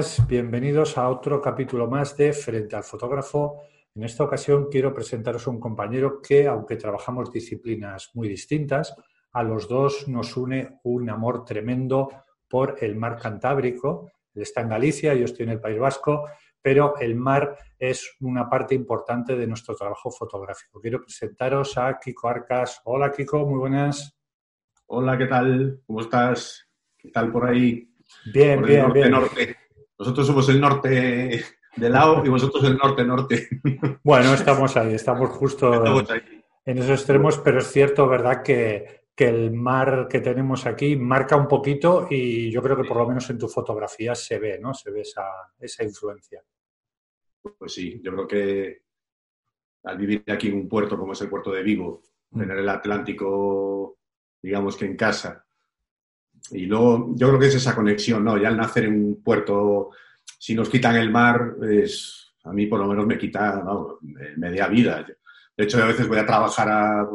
Buenas. Bienvenidos a otro capítulo más de Frente al Fotógrafo. En esta ocasión quiero presentaros a un compañero que, aunque trabajamos disciplinas muy distintas, a los dos nos une un amor tremendo por el mar Cantábrico. Él está en Galicia, yo estoy en el País Vasco, pero el mar es una parte importante de nuestro trabajo fotográfico. Quiero presentaros a Kiko Arcas. Hola, Kiko, muy buenas. Hola, ¿qué tal? ¿Cómo estás? ¿Qué tal por ahí? Bien, por bien, norte, bien. norte. Nosotros somos el norte de lado y vosotros el norte-norte. Bueno, estamos ahí, estamos justo Estamos ahí. en esos extremos, pero es cierto, ¿verdad?, que, que el mar que tenemos aquí marca un poquito y yo creo que por lo menos en tu fotografía se ve, ¿no? Se ve esa, esa influencia. Pues sí, yo creo que al vivir aquí en un puerto como es el puerto de Vigo, Mm. tener el Atlántico, digamos que en casa, y luego yo creo que es esa conexión, ¿no? Ya al nacer en un puerto, si nos quitan el mar, es, a mí por lo menos me quita me- media vida. De hecho, a veces voy a trabajar a,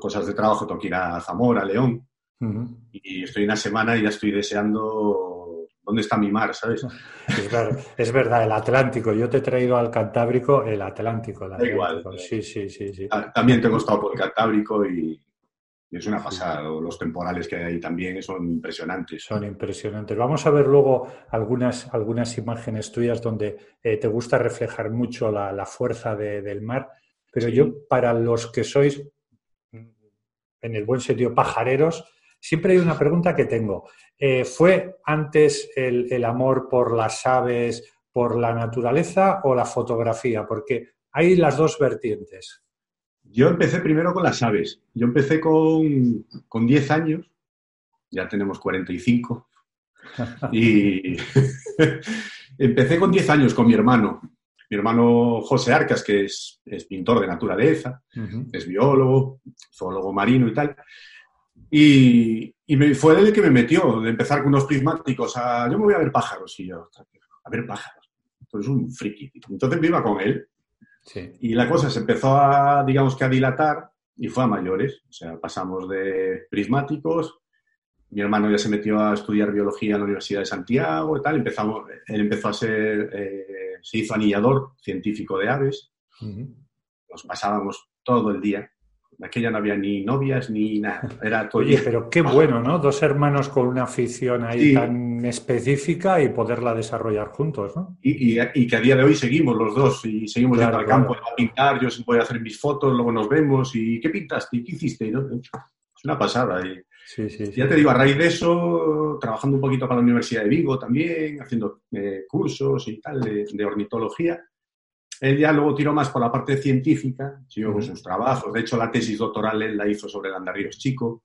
cosas de trabajo, tengo que ir a Zamora, a León, Ujú. y estoy una semana y ya estoy deseando dónde está mi mar, ¿sabes? Es, ver- es verdad, el Atlántico. Yo te he traído al Cantábrico el Atlántico. el Da igual. Atlántico. Sí, sí, sí, sí. Ta- También tengo estado por el Cantábrico y es una pasada. Los temporales que hay ahí también son impresionantes. Son impresionantes. Vamos a ver luego algunas, algunas imágenes tuyas donde eh, te gusta reflejar mucho la, la fuerza de- del mar, pero Sí. yo, para los que sois, mm, en el buen sentido, pajareros, siempre hay una pregunta que tengo. Eh, ¿Fue antes el, el amor por las aves, por la naturaleza o la fotografía? Porque hay las dos vertientes. Yo empecé primero con las aves. Yo empecé con, con 10 años, ya tenemos 45, y empecé con 10 años con mi hermano. Mi hermano José Arcas, que es, es pintor de naturaleza, es biólogo, zoólogo marino y tal. Y, y me, fue él el que me metió, de empezar con unos prismáticos a, yo me voy a ver pájaros, y yo, "Ostras, a ver pájaros. Eres un friki. tío". Entonces me iba con él Sí. y la cosa se empezó a, digamos que a dilatar y fue a mayores. O sea, pasamos de prismáticos, mi hermano ya se metió a estudiar biología en la Universidad de Santiago y tal, empezamos, él empezó a ser, eh, se hizo anillador científico de aves, nos pasábamos todo el día. Aquella no había ni novias ni nada, era todo Oye, pero qué bueno, ¿no? Dos hermanos con una afición ahí Sí. tan específica y poderla desarrollar juntos, ¿no? Y, y- y que a día de hoy seguimos los dos y seguimos Claro, yendo al claro. campo a pintar, yo voy a hacer mis fotos, luego nos vemos y ¿qué pintaste? ¿Y ¿Qué hiciste? ¿No? Es una pasada. Y, Sí, sí, sí. ya te digo, a raíz de eso, trabajando un poquito para la Universidad de Vigo también, haciendo eh, cursos y tal de, de ornitología, él ya luego tiró más por la parte científica, siguió con sus trabajos. De hecho, la tesis doctoral él la hizo sobre el andarríos chico.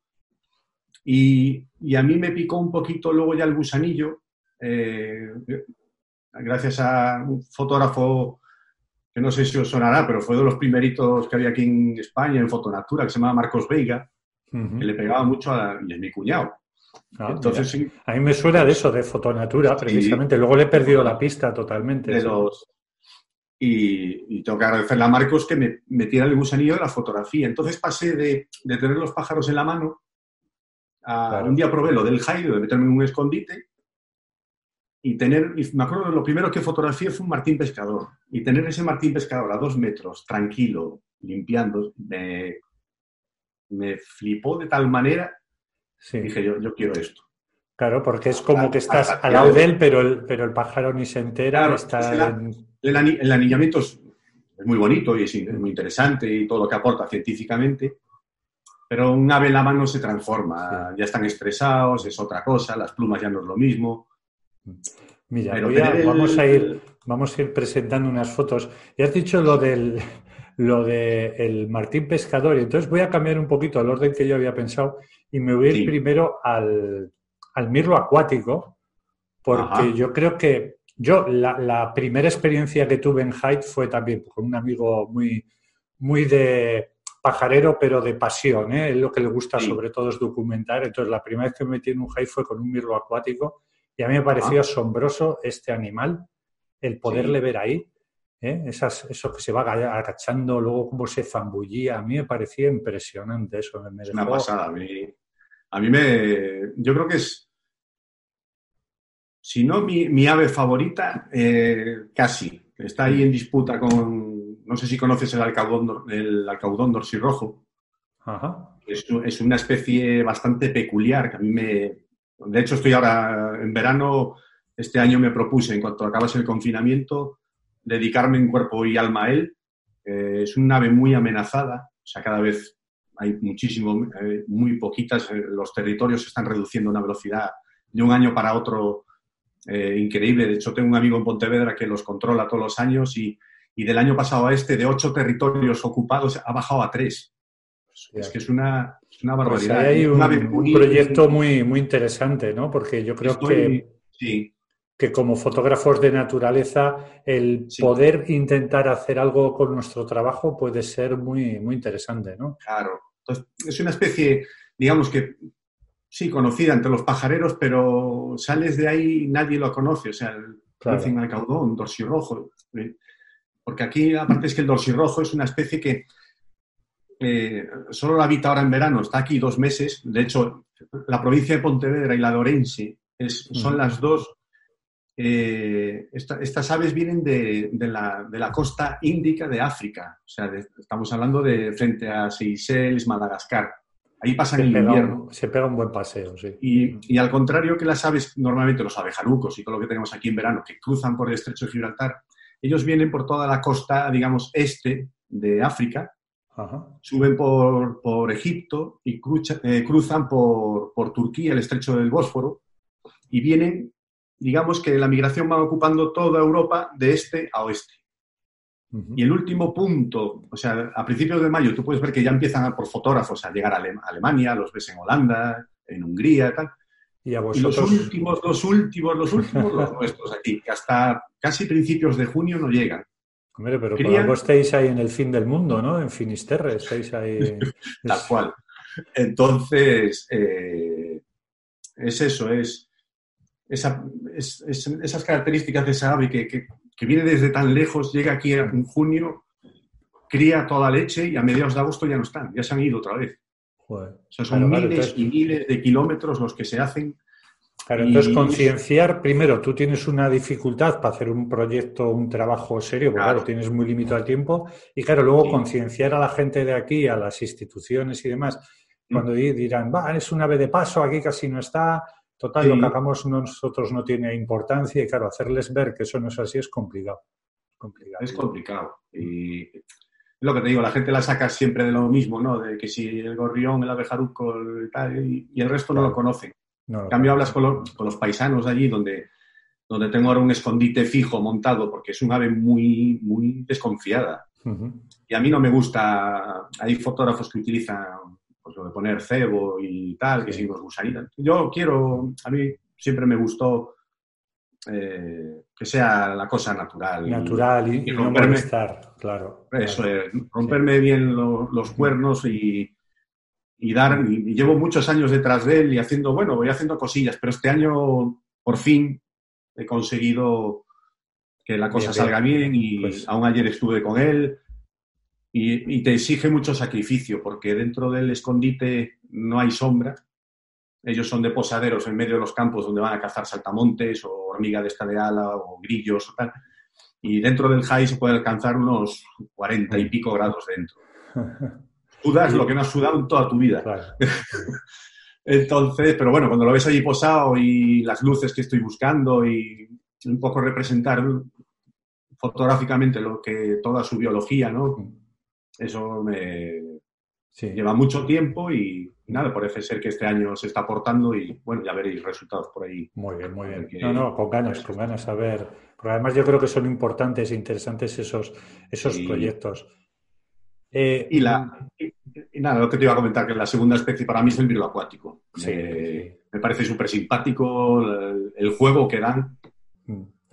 Y, y a mí me picó un poquito luego ya el gusanillo, eh, gracias a un fotógrafo que no sé si os sonará, pero fue de los primeritos que había aquí en España, en Fotonatura, que se llama Marcos Veiga, que le pegaba mucho a y es mi cuñado. Ah, Entonces, sí, A mí me suena de eso, de fotonatura, precisamente. Luego le he perdido la pista totalmente. de sí. los... Y, y tengo que agradecerle a Marcos que me metiera el gusanillo de la fotografía. Entonces pasé de, de tener los pájaros en la mano a Claro. un día probé lo del Jairo, de meterme en un escondite y tener, y me acuerdo, lo primero que fotografié fue un martín pescador. Y tener ese martín pescador a dos metros, tranquilo, limpiando, me, me flipó de tal manera Sí. dije yo, yo quiero esto. Claro, porque es como que estás al lado de él, pero el, pero el pájaro ni se entera. está el, anillamiento es, muy bonito y es, muy interesante y todo lo que aporta científicamente, pero un ave en la mano se transforma. Ya están estresados, es otra cosa, las plumas ya no es lo mismo. Mira, vamos, a ir, vamos a ir presentando unas fotos. Ya has dicho lo del lo de Martín Pescador, y entonces voy a cambiar un poquito el orden que yo había pensado y me voy a ir primero al, al mirlo acuático, porque yo creo que yo la, primera experiencia que tuve en Hyde fue también con un amigo muy, muy de pajarero, pero de pasión. ¿eh? lo que le gusta sobre todo es documentar. Entonces, la primera vez que me metí en un Hyde fue con un mirlo acuático y a mí me pareció asombroso este animal, el poderle ver ahí. ¿eh? Esas, eso que se va agachando, luego cómo se zambullía. A mí me parecía impresionante eso. Me es una pasada. A mí, a mí me. Yo creo que es. Si no mi, ave favorita, eh, casi. Está ahí en disputa con. No sé si conoces el alcaudón, el alcaudón dorsirrojo. Ajá. Es, es una especie bastante peculiar que a mí me. De hecho, estoy ahora en verano. Este año me propuse, en cuanto acabase el confinamiento, dedicarme en cuerpo y alma a él. Eh, es un ave muy amenazada, o sea, cada vez hay muchísimo, eh, muy poquitas, eh, los territorios se están reduciendo a una velocidad de un año para otro eh, increíble. De hecho, tengo un amigo en Pontevedra que los controla todos los años y, y del año pasado a este, de ocho territorios ocupados, ha bajado a tres. Es que es una, una pues barbaridad. hay un, proyecto muy, muy interesante, ¿no? Porque yo creo que, sí. que como fotógrafos de naturaleza, el poder intentar hacer algo con nuestro trabajo puede ser muy, muy interesante, ¿no? Claro, entonces, es una especie, digamos que sí, conocida entre los pajareros, pero sales de ahí y nadie lo conoce. O sea, el claro. dicen alcaudón, dorsirrojo. ¿eh? Porque aquí, aparte es que el dorsirrojo es una especie que eh, solo la habita ahora en verano, está aquí dos meses. De hecho, la provincia de Pontevedra y la de Orense son las dos. Eh, estas aves vienen de, la, de, la, costa índica de África. O sea, estamos hablando de frente a Seychelles, Madagascar. Ahí pasan el invierno. se pega un buen paseo, sí. Y, al contrario que las aves, normalmente los abejarucos y todo lo que tenemos aquí en verano, que cruzan por el estrecho de Gibraltar, ellos vienen por toda la costa, digamos, este de África, suben por, Egipto y eh, cruzan por, por Turquía, el estrecho del Bósforo, y vienen, digamos que la migración va ocupando toda Europa de este a oeste. Y el último punto, o sea, a principios de mayo tú puedes ver que ya empiezan por fotógrafos a llegar a Alemania, los ves en Holanda, en Hungría y tal. Y, a vosotros... los últimos, los últimos, los últimos, los nuestros aquí, que hasta casi principios de junio no llegan. Hombre, pero por algo estáis ahí en el fin del mundo, ¿no? En Finisterre, estáis ahí. Tal cual. Entonces, eh, es eso, es, esas características de esa ave que, que viene desde tan lejos, llega aquí en junio, cría toda leche y a mediados de agosto ya no están, ya se han ido otra vez. o sea, son miles y miles de kilómetros los que se hacen. Claro, entonces concienciar, primero, tú tienes una dificultad para hacer un proyecto, un trabajo serio, porque claro, tienes muy limitado el tiempo, y claro, luego concienciar a la gente de aquí, a las instituciones y demás, mm. cuando dirán, va, es una ave de paso, aquí casi no está, Total, lo que hagamos nosotros no tiene importancia y claro, hacerles ver que eso no es así es complicado. Es complicado. Y lo que te digo, la gente la saca siempre de lo mismo, ¿no? De que si el gorrión, el abejaruco y tal, y, el resto no lo conocen. en cambio, hablas con los, paisanos de allí, donde, donde tengo ahora un escondite fijo montado, porque es un ave muy, muy desconfiada. Y a mí no me gusta, hay fotógrafos que utilizan pues lo de poner cebo y tal, que sigamos gusanitas. Yo quiero, a mí siempre me gustó eh, que sea la cosa natural. Natural y, romperme, no claro. Eso romperme bien los cuernos y, y dar, y, llevo muchos años detrás de él y haciendo, bueno, voy haciendo cosillas, pero este año por fin he conseguido que la cosa salga bien, y pues aún ayer estuve con él, y, te exige mucho sacrificio porque dentro del escondite no hay sombra. Ellos son de posaderos en medio de los campos donde van a cazar saltamontes o hormiga de esta de ala o grillos o tal. Y dentro del high se puede alcanzar unos 40 y pico grados dentro. Sudas lo que no has sudado en toda tu vida. Entonces, pero bueno, cuando lo ves allí posado y las luces que estoy buscando y un poco representar fotográficamente lo que toda su biología, ¿no? Eso me lleva mucho tiempo y, nada, parece ser que este año se está aportando y bueno, ya veréis resultados por ahí. Muy bien, muy bien. No, no, con ganas, con ganas a ver. Porque además yo creo que son importantes e interesantes esos, esos proyectos. Eh, y, la, y, nada, lo que te iba a comentar, que la segunda especie para mí es el virus acuático. me parece súper simpático el, juego que dan.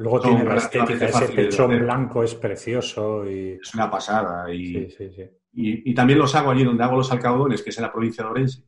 Luego tiene la estética, ese pechón blanco es precioso. Y... Es una pasada. Y, y, también los hago allí donde hago los alcaudones, que es en la provincia de Orense.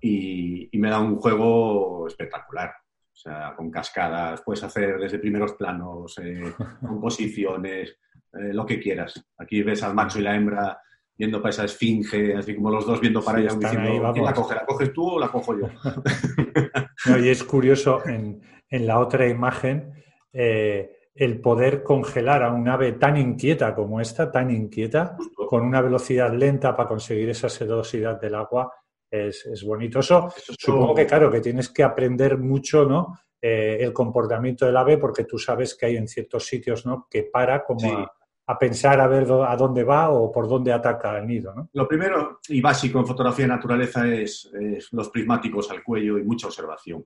y, me da un juego espectacular. O sea, con cascadas, puedes hacer desde primeros planos, eh, composiciones, eh, lo que quieras. Aquí ves al macho y la hembra viendo para esa esfinge, así como los dos viendo para ella, diciendo, ¿quién la coge? ¿La coges tú o la cojo yo? y es curioso, en, en la otra imagen, eh, el poder congelar a un ave tan inquieta como esta, tan inquieta, con una velocidad lenta para conseguir esa sedosidad del agua, es, bonito. Eso, supongo que, claro, que tienes que aprender mucho, ¿no? Eh, el comportamiento del ave, porque tú sabes que hay en ciertos sitios, ¿no? Que para como a, pensar a ver a dónde va o por dónde ataca el nido, ¿no? Lo primero y básico en fotografía de naturaleza es, los prismáticos al cuello y mucha observación.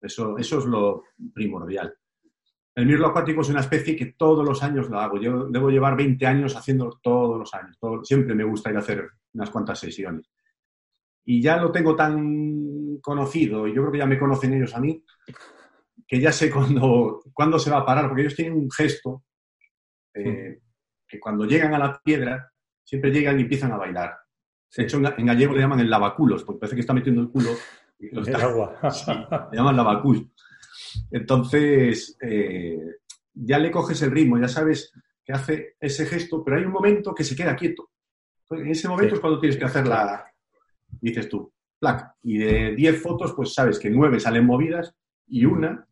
Eso, eso es lo primordial. El mirlo acuático es una especie que todos los años lo hago. Yo debo llevar 20 años haciendo todos los años. siempre me gusta ir a hacer unas cuantas sesiones. Y ya lo tengo tan conocido, y yo creo que ya me conocen ellos a mí, que ya sé cuándo, cuándo se va a parar, porque ellos tienen un gesto eh, que cuando llegan a la piedra, siempre llegan y empiezan a bailar. De hecho, en gallego le llaman el lavaculos, porque parece que está metiendo el culo. Y lo está, agua. le llaman lavaculos. Entonces, eh, ya le coges el ritmo, ya sabes que hace ese gesto, pero hay un momento que se queda quieto. En ese momento es cuando tienes que hacer la, dices tú, placa. Y de 10 fotos, pues sabes que 9 salen movidas y una...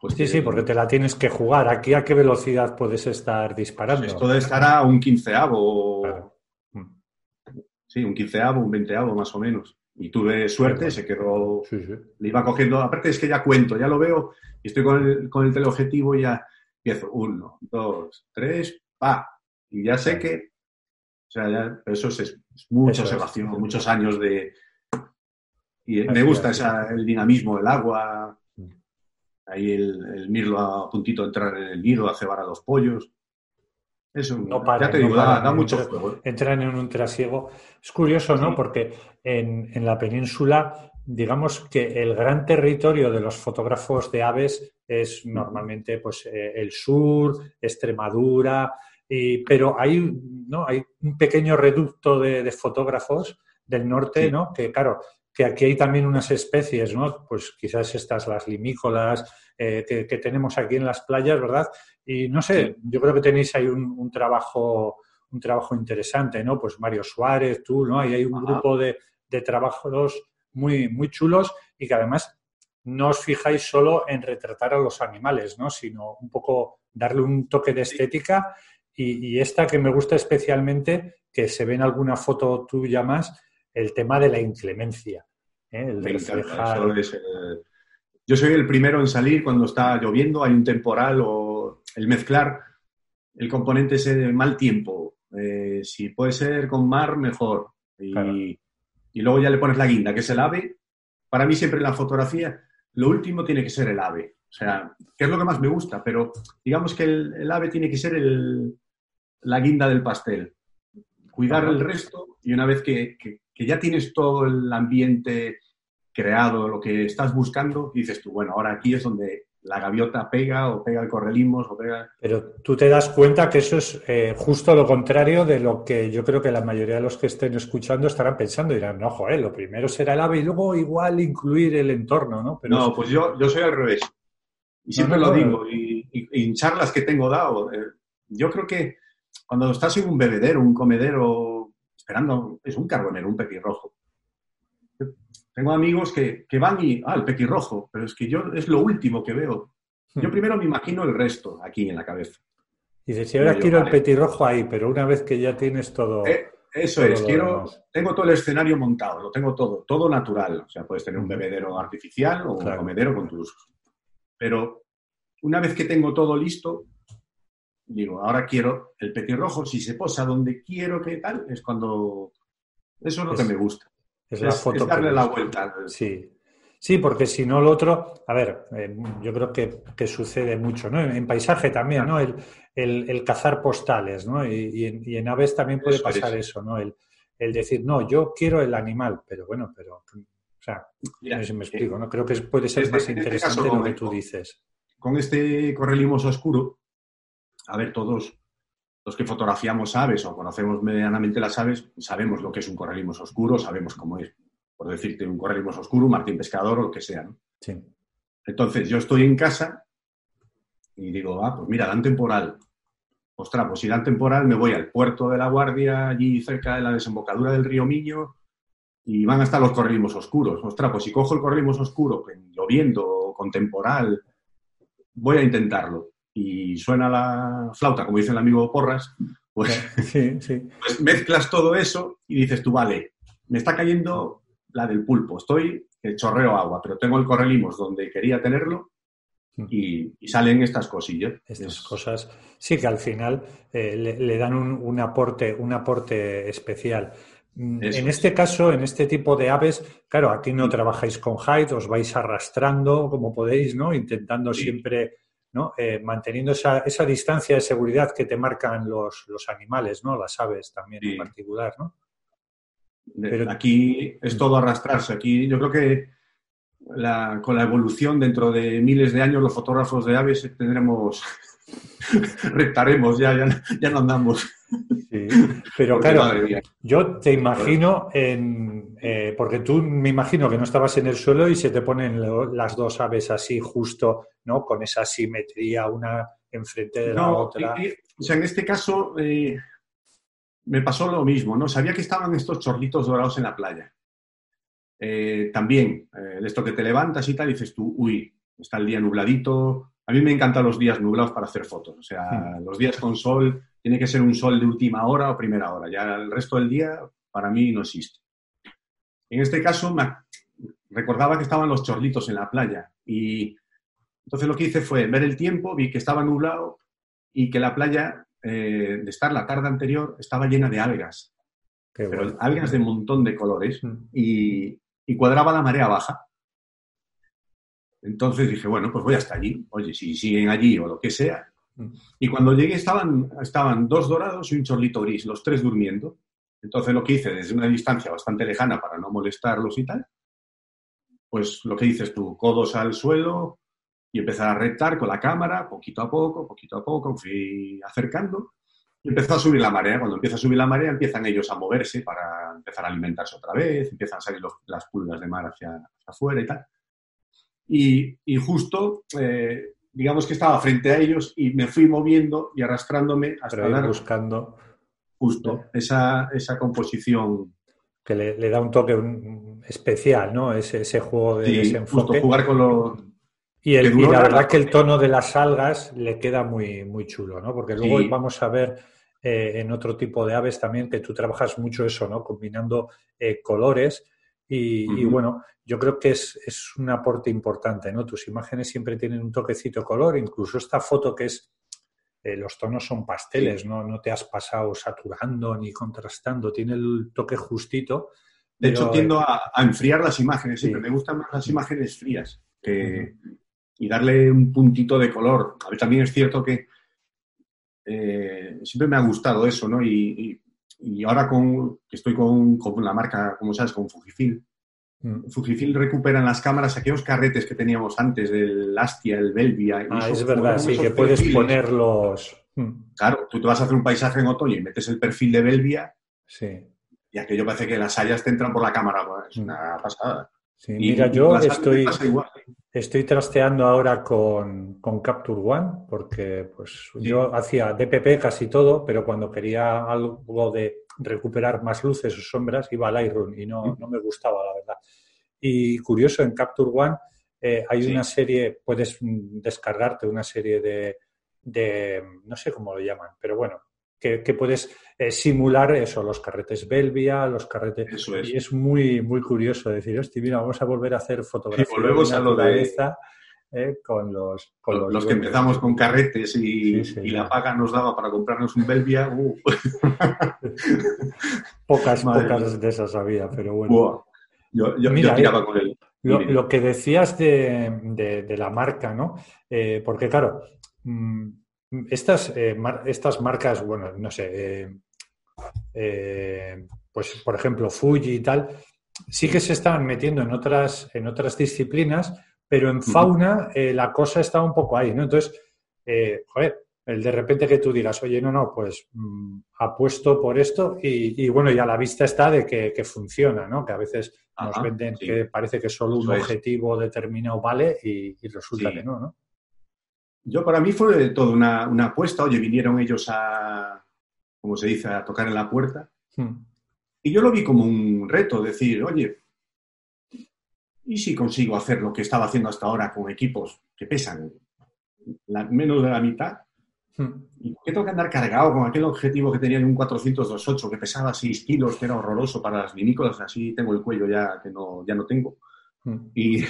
Pues sí, sí, porque te la tienes que jugar. ¿Aquí a qué velocidad puedes estar disparando? Esto debe estar a un quinceavo. Sí, un quinceavo, un veinteavo más o menos. Y tuve suerte, se quedó, le iba cogiendo, aparte es que ya cuento, ya lo veo, y estoy con el, con el teleobjetivo y ya empiezo, uno, dos, tres, pa, y ya sé que, o sea, ya, eso es, mucha observación, muchos años de... Y me gusta esa, el dinamismo del agua, mm. ahí el, el mirlo a puntito de entrar en el nido, a cebar a los pollos. Eso, no ya te digo, da, mucho juego. ¿eh? Entran en un trasiego. Es curioso, ¿no? Porque en, en, la península, digamos que el gran territorio de los fotógrafos de aves es normalmente pues, eh, el sur, Extremadura, y, pero hay, ¿no? hay un pequeño reducto de, de fotógrafos del norte, ¿no? Que claro, que aquí hay también unas especies, ¿no? Pues quizás estas, las limícolas, eh, que, tenemos aquí en las playas, ¿verdad? Y no sé, yo creo que tenéis ahí un, trabajo un trabajo interesante, ¿no? Pues Mario Suárez, tú, ¿no? Ahí hay un grupo de, trabajos muy, muy chulos y que además no os fijáis solo en retratar a los animales, ¿no? Sino un poco darle un toque de estética y, esta que me gusta especialmente, que se ve en alguna foto tuya más, el tema de la inclemencia. ¿eh? El Yo soy el primero en salir cuando está lloviendo, hay un temporal o el mezclar el componente ese de mal tiempo. Eh, si puede ser con mar, mejor. Y, luego ya le pones la guinda, que es el ave. Para mí siempre en la fotografía, lo último tiene que ser el ave. O sea, que es lo que más me gusta, pero digamos que el, ave tiene que ser la guinda del pastel. Cuidar el resto y una vez que, que ya tienes todo el ambiente creado, lo que estás buscando, dices tú, bueno, ahora aquí es donde la gaviota pega o pega el correlimos o pega... Pero tú te das cuenta que eso es eh, justo lo contrario de lo que yo creo que la mayoría de los que estén escuchando estarán pensando. Dirán, no, joder, lo primero será el ave y luego igual incluir el entorno, ¿no? Pero no, pues yo, yo soy al revés. Y siempre lo digo, y, en charlas que tengo dado, eh, yo creo que cuando estás en un bebedero, un comedero esperando, es un carbonero, un pequirrojo. Tengo amigos que, van y, ah, el pequirrojo, pero es que yo es lo último que veo. Yo hmm. primero me imagino el resto aquí en la cabeza. Y dices, si ahora quiero el petirrojo ahí, pero una vez que ya tienes todo... Eh, eso es, quiero, tengo todo el escenario montado, lo tengo todo, todo natural. O sea, puedes tener un bebedero artificial o un comedero con tus. Pero una vez que tengo todo listo, digo, ahora quiero el petirrojo, si se posa donde quiero que tal, es cuando. Eso es lo que me gusta. Es, la foto darle la vuelta. Sí. Sí, porque si no lo otro, a ver, eh, yo creo que, sucede mucho, ¿no? En, paisaje también, ¿no? El, el, cazar postales, ¿no? Y, en, aves también puede pasar eso, ¿no? El, decir, no, yo quiero el animal, pero bueno, pero, o sea, no sé si me explico, ¿no? Creo que puede ser más este interesante lo que tú dices. Con este correlimoso oscuro, a ver, todos los que fotografiamos aves o conocemos medianamente las aves, sabemos lo que es un correlimoso oscuro, sabemos cómo es por decirte, un correlimos oscuro, un martín pescador o lo que sea. ¿no? Sí. Entonces, yo estoy en casa y digo, ah, pues mira, dan temporal. Ostras, pues si dan temporal, me voy al puerto de la Guardia, allí cerca de la desembocadura del río Miño, y van a estar los correlimos oscuros. Ostras, pues si cojo el correlimos oscuro, lloviendo, con temporal, voy a intentarlo. Y suena la flauta, como dice el amigo Porras, pues, sí, sí. pues mezclas todo eso y dices tú, vale, me está cayendo la del pulpo. Estoy que chorreo agua, pero tengo el correlimos donde quería tenerlo hmm. y, salen estas cosillas. Estas cosas, sí, que al final eh, le, dan un, aporte, un aporte especial. Mm, en este caso, en este tipo de aves, claro, aquí no trabajáis con height, os vais arrastrando como podéis, ¿no? Intentando siempre, ¿no? Eh, manteniendo esa, esa, distancia de seguridad que te marcan los, los animales, ¿no? Las aves también en particular, ¿no? Pero... Aquí es todo arrastrarse. Aquí yo creo que con la evolución dentro de miles de años los fotógrafos de aves tendremos, rectaremos, ya, ya, no andamos. pero claro, yo te imagino en, eh, porque tú me imagino que no estabas en el suelo y se te ponen las dos aves así justo, ¿no? Con esa simetría, una enfrente de la otra. o sea, en este caso, eh, me pasó lo mismo, ¿no? Sabía que estaban estos chorlitos dorados en la playa. Eh, también, esto que te levantas y tal, dices tú, uy, está el día nubladito. A mí me encantan los días nublados para hacer fotos. O sea, los días con sol, tiene que ser un sol de última hora o primera hora. Ya el resto del día, para mí, no existe. En este caso, me recordaba que estaban los chorlitos en la playa. Y entonces lo que hice fue ver el tiempo, vi que estaba nublado y que la playa eh, de estar la tarde anterior estaba llena de algas. pero algas de un montón de colores mm. y, cuadraba la marea baja. Entonces dije, bueno, pues voy hasta allí. Oye, si siguen allí o lo que sea. Mm. Y cuando llegué estaban, estaban dos dorados y un chorlito gris, los tres durmiendo. Entonces lo que hice desde una distancia bastante lejana para no molestarlos y tal, pues lo que dices tú, codos al suelo, y empezar a rectar con la cámara, poquito a poco, poquito a poco, fui acercando y empezó a subir la marea. Cuando empieza a subir la marea, empiezan ellos a moverse para empezar a alimentarse otra vez, empiezan a salir las pulgas de mar hacia, afuera y tal. Y, justo, eh, digamos que estaba frente a ellos y me fui moviendo y arrastrándome hasta dar buscando justo esa, esa composición que le, da un toque especial, ¿no? Ese, ese juego de sí, Justo jugar con los, y, la verdad que el tono de las algas le queda muy, muy chulo, ¿no? Porque luego vamos a ver eh, en otro tipo de aves también que tú trabajas mucho eso, ¿no? Combinando eh, colores y, bueno, yo creo que es, es, un aporte importante, ¿no? Tus imágenes siempre tienen un toquecito color, incluso esta foto que es, eh, los tonos son pasteles, ¿no? No te has pasado saturando ni contrastando, tiene el toque justito. De hecho, tiendo a, enfriar las imágenes, siempre me gustan más las imágenes frías que y darle un puntito de color. A ver, también es cierto que eh, siempre me ha gustado eso, ¿no? Y, ahora con, estoy con, la marca, como sabes, con Fujifilm, mm. Fujifilm recupera en las cámaras aquellos carretes que teníamos antes del Astia, el Belvia. Ah, es verdad, sí, que puedes ponerlos. Mm. Claro, tú te vas a hacer un paisaje en otoño y metes el perfil de Belvia. Sí. Y aquello parece que las hayas te entran por la cámara. es mm. una pasada. Sí, mira, yo estoy, estoy trasteando ahora con, Capture One porque pues yo hacía DPP casi todo, pero cuando quería algo de recuperar más luces o sombras iba a Lightroom y no, no me gustaba, la verdad. Y curioso, en Capture One eh, hay una serie, puedes descargarte una serie de, de, no sé cómo lo llaman, pero bueno, que, puedes eh, simular eso, los carretes Belvia, los carretes... Eso es. Y es muy, muy curioso decir, hostia, mira, vamos a volver a hacer fotografía Sí, volvemos de a lo de- eh, con los... Con los, los que empezamos con carretes y, Sí, sí, y ya. la paga nos daba para comprarnos un Belvia, uh, Pocas, Madre pocas de esas había, pero bueno. yo, yo- Mira, yo eh, tiraba con él. Lo, que decías de, de- de la marca, ¿no? Eh, porque claro, mm, estas, eh, mar- estas marcas, bueno, no sé, eh, eh, pues por ejemplo Fuji y tal, sí que se estaban metiendo en otras, en otras disciplinas, pero en fauna eh, la cosa está un poco ahí, ¿no? Entonces, eh, joder, el de repente que tú digas, oye, no, no, pues mm, apuesto por esto y, y bueno, y a la vista está de que, que funciona, ¿no? Que a veces nos venden sí. que parece que solo un Eso es. objetivo determinado vale y, y resulta Sí. que no, ¿no? Yo para mí fue todo una, una apuesta. Oye, vinieron ellos a, como se dice, a tocar en la puerta. Hmm. Y yo lo vi como un reto, decir, oye, ¿y si consigo hacer lo que estaba haciendo hasta ahora con equipos que pesan la- menos de la mitad? Hmm. ¿Y por qué tengo que andar cargado con aquel objetivo que tenía en un 428 que pesaba 6 kilos, que era horroroso para las vinícolas? Así tengo el cuello ya que no, ya no tengo. Hmm. Y,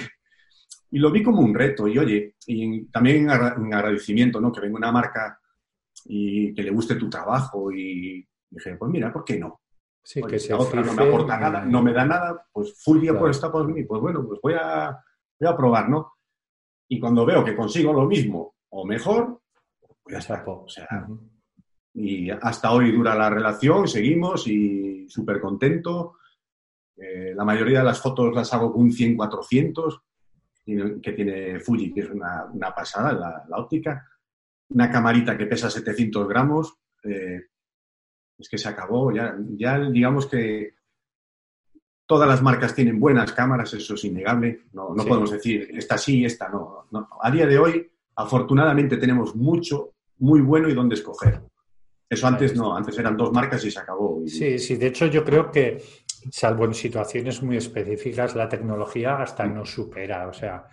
y lo vi como un reto. Y oye, y también en agra- en agradecimiento, ¿no? Que venga una marca y que le guste tu trabajo. Y dije, pues mira, ¿por qué no? Sí, Oye, que se otra no me aporta nada, no me da nada, pues Furia Claro. por está por mí. Pues bueno, pues voy a, voy a probar, ¿no? Y cuando veo que consigo lo mismo o mejor, pues ya está. O sea, y hasta hoy dura la relación, seguimos y súper contento. Eh, la mayoría de las fotos las hago con un 100-400, tiene- que tiene Fuji, que es una, una pasada, la, la óptica. Una camarita que pesa 700 gramos. eh, es que se acabó. Ya, ya digamos que todas las marcas tienen buenas cámaras, eso es innegable. No, no Sí. podemos decir esta sí, esta no. no. A día de hoy, afortunadamente, tenemos mucho, muy bueno y dónde escoger. Eso antes no, antes eran dos marcas y se acabó. Sí, sí, de hecho yo creo que, salvo en situaciones muy específicas, la tecnología hasta Mm. nos supera. O sea,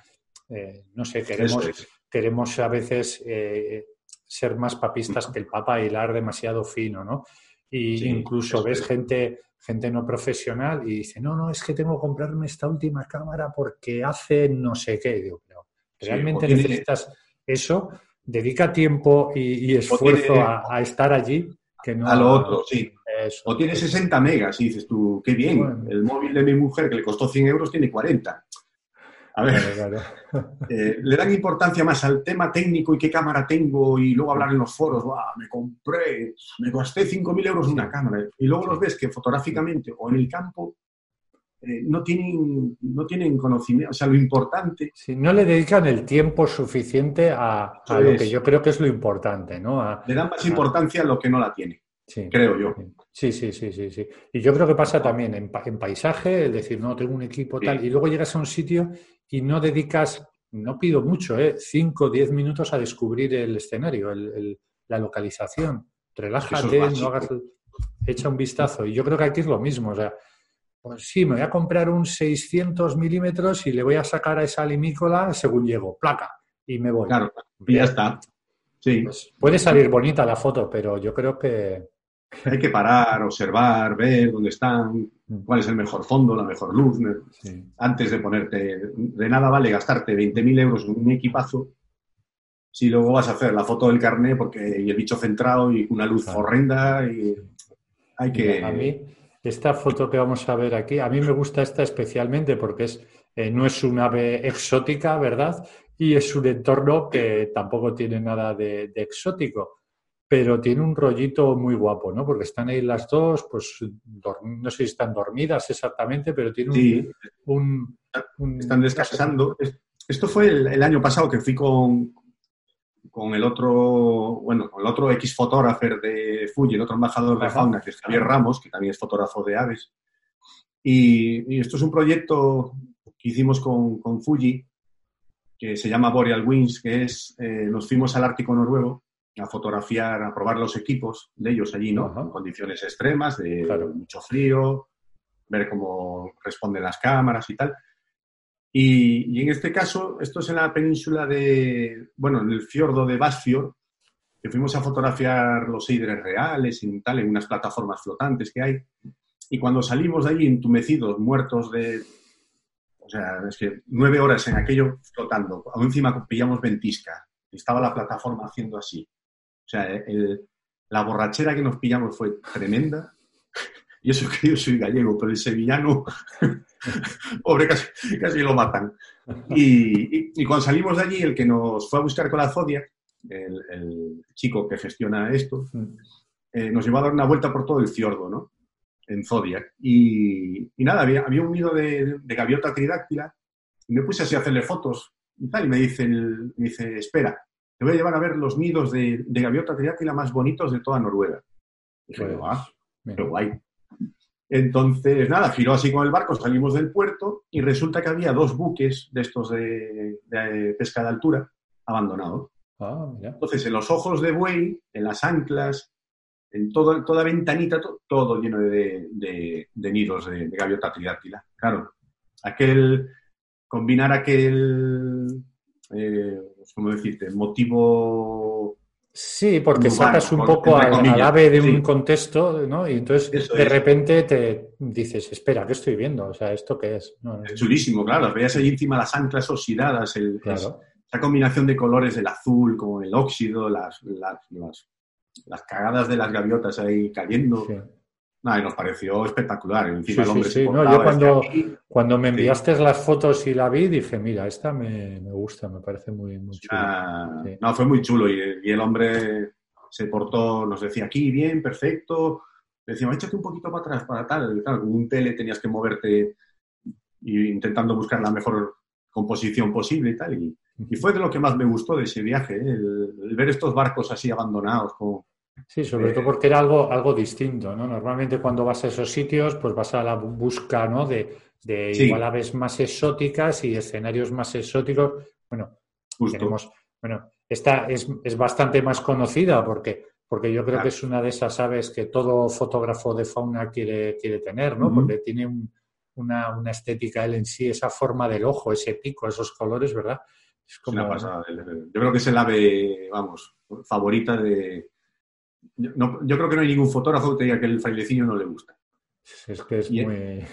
eh, no sé, queremos, es. queremos a veces eh, ser más papistas que el Papa y hilar demasiado fino, ¿no? Y Sí, incluso ves es. gente, gente no profesional y dice, no, no, es que tengo que comprarme esta última cámara porque hace no sé qué. Y digo, pero Sí, realmente tiene- necesitas eso, dedica tiempo y, y esfuerzo tiene- a, a estar allí que no A lo otro, sí. Eso. O tiene 60 megas y dices tú, qué bien, Bueno. el móvil de mi mujer que le costó 100 euros tiene 40. A ver, Claro, claro. eh, le dan importancia más al tema técnico y qué cámara tengo y luego hablar en los foros, "Buah, me compré, me gasté 5.000 euros en una cámara. Y luego los ves que fotográficamente o en el campo eh, no, tienen, no tienen conocimiento, o sea, lo importante Sí, no le dedican el tiempo suficiente a, lo que yo creo que es lo importante, ¿no? A- le dan más importancia a lo que no la tiene, sí. creo yo. Sí, sí, sí, sí, sí. Y yo creo que pasa también en, pa- en paisaje, es decir, no tengo un equipo Sí. tal, y luego llegas a un sitio y no dedicas, no pido mucho, ¿eh? 5 o 10 minutos a descubrir el escenario, el- el- la localización. Relájate, no hagas, echa un vistazo. Y yo creo que aquí es lo mismo, o sea, pues sí, me voy a comprar un 600 milímetros y le voy a sacar a esa limícola según llego, placa, y me voy. Claro, y ya está. Sí, Pues puede salir bonita la foto, pero yo creo que hay que parar, observar, ver dónde están, cuál es el mejor fondo, la mejor luz. sí. Antes de ponerte, de nada vale gastarte 20.000 euros en un equipazo si luego vas a hacer la foto del carnet porque y el bicho centrado y una luz Claro. horrenda y hay que... Mira, a mí, esta foto que vamos a ver aquí, a mí me gusta esta especialmente porque es, eh, no es un ave exótica, ¿verdad? Y es un entorno que tampoco tiene nada de, de exótico, pero tiene un rollito muy guapo, ¿no? Porque están ahí las dos, pues no sé si están dormidas exactamente, pero tiene un... Sí, un- un- están descansando. Es- Esto fue el, el año pasado que fui con, con el otro, bueno, con el otro ex fotógrafo de Fuji, el otro embajador de fauna, que es Javier Ramos, que también es fotógrafo de aves. Y, y esto es un proyecto que hicimos con, con Fuji, que se llama Boreal Wings, que es, eh, nos fuimos al Ártico Noruego a fotografiar, a probar los equipos de ellos allí, ¿no? Ajá. En condiciones extremas, de Claro. mucho frío, ver cómo responden las cámaras y tal. Y, y en este caso, esto es en la península de, bueno, en el fiordo de Basfjord, que fuimos a fotografiar los eidres reales y tal, en unas plataformas flotantes que hay. Y cuando salimos de allí entumecidos, muertos de... O sea, es que nueve horas en aquello flotando. Aún encima pillamos ventisca. Y estaba la plataforma haciendo así. Sea, la borrachera que nos pillamos fue tremenda. Y eso que yo soy gallego, pero el sevillano, pobre, casi, lo matan. Y, cuando salimos de allí, el que nos fue a buscar con la Zodiac, el, chico que gestiona esto, eh, nos llevó a dar una vuelta por todo el fiordo, ¿no? En Zodiac. Y, nada, había, había, un nido de, gaviota tridáctila y me puse así a hacerle fotos y tal. Y me dice, me dice espera, te voy a llevar a ver los nidos de, gaviota tridáctila más bonitos de toda Noruega. Y dije, pues, ah, qué guay. Entonces, nada, giró así con el barco, salimos del puerto y resulta que había dos buques de estos de, pesca de altura abandonados. Ah, Entonces, en los ojos de buey, en las anclas, en todo, toda ventanita, todo, lleno de, nidos de, gaviota tridáctila. Claro, aquel, combinar aquel, eh, ¿cómo decirte?, motivo Sí, porque sacas un poco al, ave de un contexto, ¿no? Y entonces de repente te dices, espera, ¿qué estoy viendo? O sea, ¿esto qué es? es chulísimo, claro. Veías ahí encima las anclas oxidadas, el, esa combinación de colores del azul, como el óxido, las, las, cagadas de las gaviotas ahí cayendo. Y nos pareció espectacular. Encima el hombre yo cuando, cuando me enviaste las fotos y la vi, dije, mira, esta me, gusta, me parece muy, muy chulo. No, fue muy chulo y, el hombre se portó, nos decía, aquí, bien, perfecto. Decíamos, échate un poquito para atrás, para tal. con un tele tenías que moverte y intentando buscar la mejor composición posible y tal. Y, y fue de lo que más me gustó de ese viaje, ¿eh? el, ver estos barcos así abandonados. Como, sí, sobre todo porque era algo, algo distinto, ¿no? Normalmente cuando vas a esos sitios, pues vas a la busca, ¿no? De, de igual aves más exóticas y escenarios más exóticos. Bueno, tenemos, bueno, esta es, es, bastante más conocida porque, porque yo creo que es una de esas aves que todo fotógrafo de fauna quiere, quiere tener, ¿no? Porque tiene una, una estética él en sí, esa forma del ojo, ese pico, esos colores, ¿verdad? Yo creo que es el ave, vamos, favorita de... Yo, creo que no hay ningún fotógrafo que diga que el frailecillo no le gusta. Es que es muy...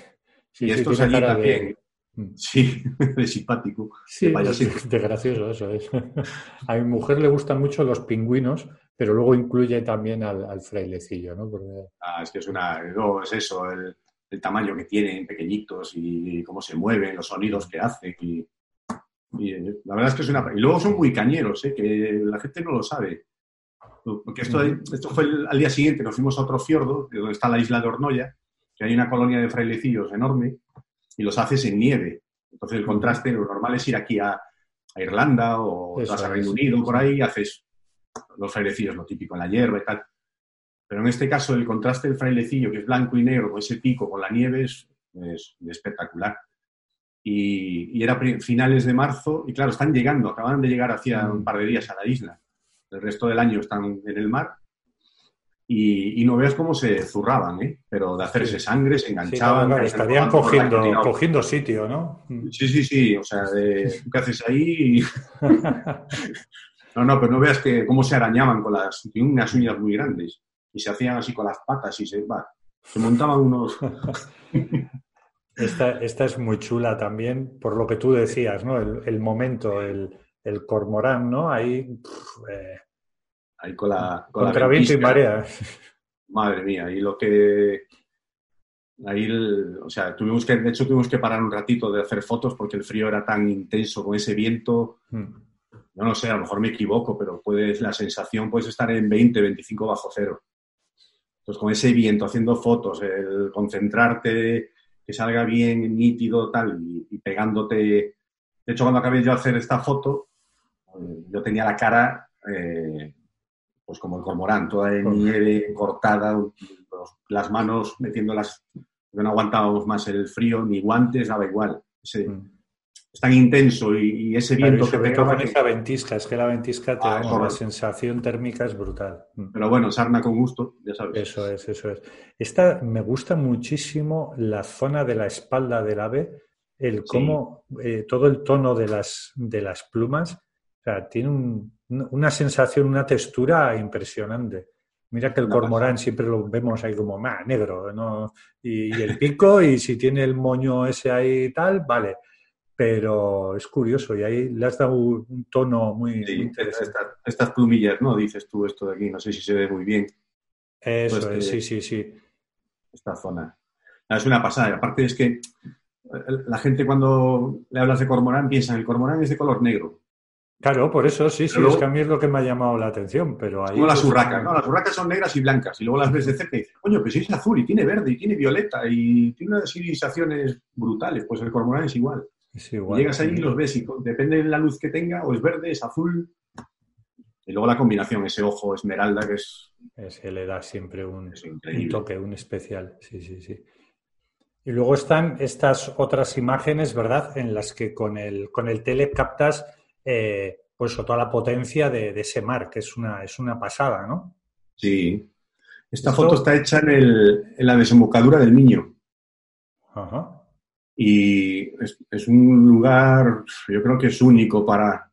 y esto es allí también. Mm. Sí, es simpático. Sí, de, gracioso eso es. A mi mujer le gustan mucho los pingüinos, pero luego incluye también al, frailecillo, ¿no? Ah, es que es una... No, es eso, el, el, tamaño que tienen, pequeñitos, y cómo se mueven, los sonidos que hace. Y y eh, la verdad es que es una... Y luego son muy cañeros, ¿eh? que la gente no lo sabe. Porque esto, esto fue al día siguiente, nos fuimos a otro fiordo, donde está la isla de Ornoya, que hay una colonia de frailecillos enorme, y los haces en nieve. Entonces el contraste, lo normal es ir aquí a, Irlanda o vas a Reino Unido, por ahí, haces los frailecillos, lo típico, en la hierba y tal. Pero en este caso el contraste del frailecillo, que es blanco y negro, con ese pico, con la nieve, es espectacular y, era finales de marzo y claro, están llegando, acaban de llegar hacía un par de días a la isla. El resto del año están en el mar y, no veas cómo se zurraban, ¿eh? pero de hacerse sangre, se enganchaban. estarían cogiendo, cogiendo sitio, ¿no? Sí, sí, sí, o sea, ¿qué haces ahí? no, no, pero no veas que cómo se arañaban con las, unas uñas muy grandes y se hacían así con las patas y se, se montaban unos... Esta, es muy chula también, por lo que tú decías, ¿no? El, momento, el, cormorán, ¿no? Ahí. Eh, ahí con la. contra viento y marea. Madre mía, y lo que. Ahí, o sea, tuvimos que, de hecho, tuvimos que parar un ratito de hacer fotos porque el frío era tan intenso con ese viento. Hmm. No lo sé, a lo mejor me equivoco, pero puedes, la sensación puede estar en 20, 25 bajo cero. Entonces, con ese viento, haciendo fotos, el concentrarte, que salga bien, nítido, tal, y, pegándote. De hecho, cuando acabé yo de hacer esta foto, yo tenía la cara, eh, pues como el cormorán, toda de nieve cortada, las manos metiéndolas, no aguantábamos más el frío, ni guantes, daba igual. Mm es tan intenso y, ese viento que pega. Con esa ventisca, es que la ventisca te ah, da la sensación térmica es brutal. Mm. Pero bueno, sarna con gusto, ya sabes. Eso es, eso es. Esta me gusta muchísimo la zona de la espalda del ave, el cómo eh, todo el tono de las, de las plumas. Sea, tiene una sensación, una textura impresionante. Mira que el cormorán siempre lo vemos ahí como más negro, ¿no? Y, el pico, y si tiene el moño ese ahí y tal, vale. Pero es curioso y ahí le has dado un tono muy, interesante. Estas, plumillas, ¿no? Dices tú esto de aquí, no sé si se ve muy bien. Eso pues sí, sí, sí. Esta zona. Es una pasada. Aparte es que la gente cuando le hablas de cormorán piensa, el cormorán es de color negro. Claro, por eso sí, sí, es que a mí es lo que me ha llamado la atención, pero ahí... Como las pues, urracas, ¿no? Las urracas son negras y blancas, y luego las ves de cerca y dices, coño, pues es azul, y tiene verde, y tiene violeta, y tiene unas civilizaciones brutales, pues el cormorán es igual. Es igual. llegas ahí y los ves, y depende de la luz que tenga, o es verde, es azul, y luego la combinación, ese ojo esmeralda que es... Ese le da siempre un, un toque, un especial, sí, sí, sí. Y luego están estas otras imágenes, ¿verdad?, en las que con el, con el tele captas eh, pues toda la potencia de, ese mar, que es una, es una pasada, ¿no? Sí. Esta foto está hecha en, el, en, la desembocadura del Miño. Ajá. Y es, un lugar, yo creo que es único para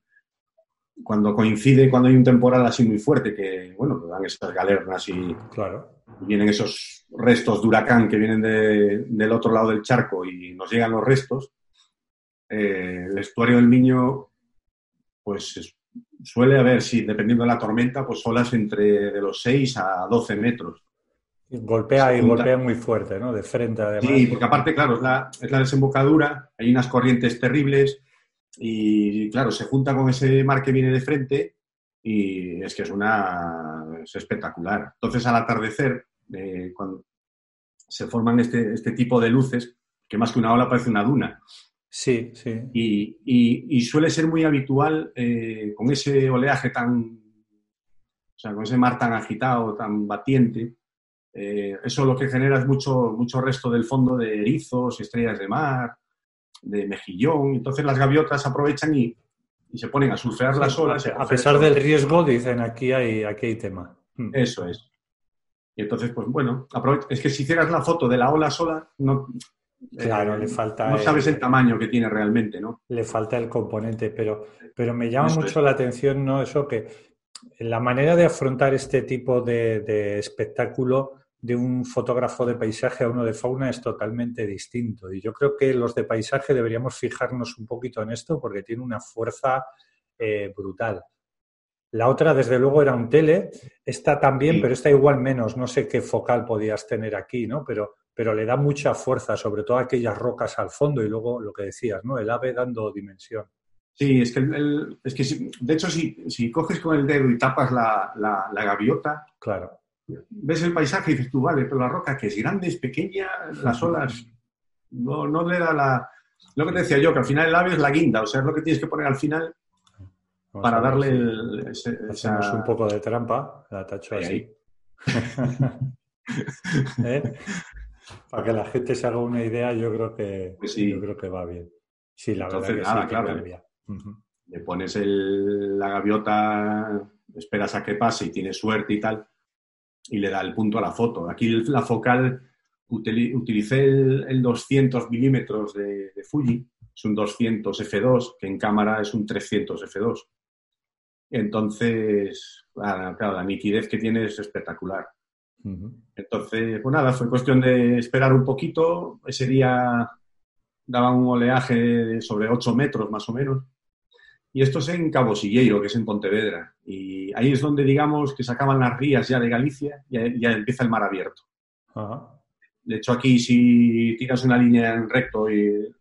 cuando coincide, cuando hay un temporal así muy fuerte, que, bueno, dan esas galernas y, claro. vienen esos restos de huracán que vienen del otro lado del charco y nos llegan los restos, eh, el estuario del Miño, pues suele haber, sí, dependiendo de la tormenta, pues olas entre de los 6 a 12 metros. golpea y golpea muy fuerte, ¿no? De frente, además. Sí, porque aparte, claro, es la, es la desembocadura, hay unas corrientes terribles y, claro, se junta con ese mar que viene de frente y es que es una es espectacular. Entonces, al atardecer, eh, cuando se forman este, este tipo de luces, que más que una ola parece una duna. Sí, sí. Y, suele ser muy habitual eh, con ese oleaje tan, o sea, con ese mar tan agitado, tan batiente, eh, eso lo que genera es mucho, mucho resto del fondo de erizos, estrellas de mar, de mejillón. Entonces las gaviotas aprovechan y, se ponen a surfear las olas. A pesar del riesgo, dicen aquí hay, aquí hay tema. Hmm. Eso es. Y entonces, pues bueno, es que si hicieras la foto de la ola sola, no, Claro, le falta. No sabes el tamaño que tiene realmente, ¿no? Le falta el componente, pero, pero me llama mucho la atención, ¿no? Eso que la manera de afrontar este tipo de, espectáculo de un fotógrafo de paisaje a uno de fauna es totalmente distinto. Y yo creo que los de paisaje deberíamos fijarnos un poquito en esto porque tiene una fuerza eh, brutal. La otra, desde luego, era un tele. Esta también, pero esta igual menos. No sé qué focal podías tener aquí, ¿no? Pero, pero le da mucha fuerza, sobre todo a aquellas rocas al fondo y luego lo que decías, ¿no? El ave dando dimensión. Sí, es que, el, es que de hecho, si, si, coges con el dedo y tapas la, la, gaviota, claro. ves el paisaje y dices tú, vale, pero la roca que es grande, es pequeña, las olas no, no le da la... Lo que te decía yo, que al final el ave es la guinda, o sea, es lo que tienes que poner al final para darle el, Hacemos un poco de trampa, la tacho así. ¿Eh? Para que la gente se haga una idea, yo creo que, pues yo creo que va bien. Sí, la verdad que nada, sí, claro. Le pones la gaviota, esperas a que pase y tienes suerte y tal, y le da el punto a la foto. Aquí la focal utilicé el, 200 milímetros de, de Fuji, es un 200 f2, que en cámara es un 300 f2. Entonces, claro, la nitidez que tiene es espectacular. Entonces, pues nada, fue cuestión de esperar un poquito. Ese día daba un oleaje sobre 8 metros más o menos. Y esto es en Cabo Silleiro, que es en Pontevedra. Y ahí es donde, digamos, que sacaban las rías ya de Galicia y ya empieza el mar abierto. De hecho, aquí si tiras una línea en recto y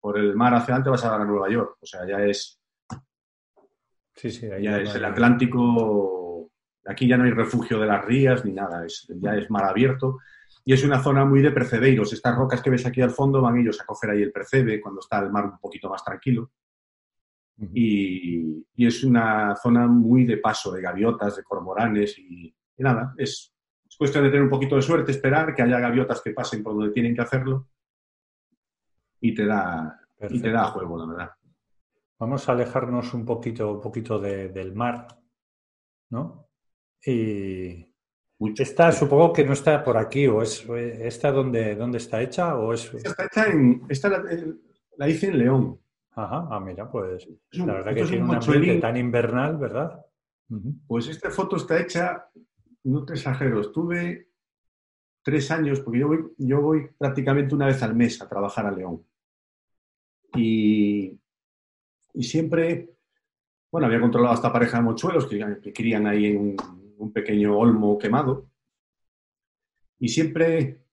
por el mar hacia adelante vas a dar a Nueva York. O sea, ya es Sí, sí, ya es el Atlántico. Aquí ya no hay refugio de las rías ni nada, es, ya es mar abierto. Y es una zona muy de percebeiros. Estas rocas que ves aquí al fondo van ellos a coger ahí el percebe cuando está el mar un poquito más tranquilo. y, es una zona muy de paso, de gaviotas, de cormoranes y, nada, es, cuestión de tener un poquito de suerte, esperar que haya gaviotas que pasen por donde tienen que hacerlo y te da, y te da juego, la verdad. Vamos a alejarnos un poquito, un poquito del mar, ¿no? Y esta supongo que no está por aquí, o es esta donde, está hecha, o es. Está hecha en. Esta la, hice en León. Ajá, ah, mira, pues la verdad que tiene un, ambiente tan invernal, ¿verdad? Pues esta foto está hecha, no te exagero, estuve tres años, porque yo voy, yo voy prácticamente una vez al mes a trabajar a León. Y, y siempre, bueno, había controlado a esta pareja de mochuelos que, que crían ahí en un, pequeño olmo quemado. Y siempre,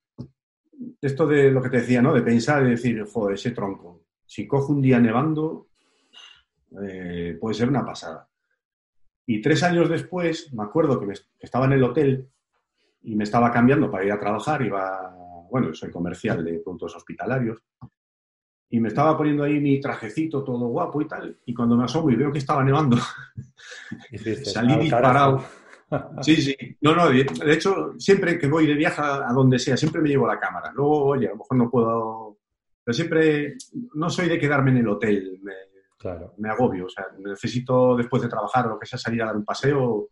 esto de lo que te decía, ¿no? De pensar y decir, joder, ese tronco, si cojo un día nevando, eh, puede ser una pasada. Y tres años después, me acuerdo que, estaba en el hotel y me estaba cambiando para ir a trabajar, iba, bueno, soy comercial de productos hospitalarios, y me estaba poniendo ahí mi trajecito todo guapo y tal, y cuando me asomo y veo que estaba nevando, salí disparado. Sí, sí. No, no, de, hecho, siempre que voy de viaje a donde sea, siempre me llevo la cámara. Luego, oye, a lo mejor no puedo pero siempre, no soy de quedarme en el hotel, me, claro. me agobio. O sea, necesito después de trabajar o lo que sea salir a dar un paseo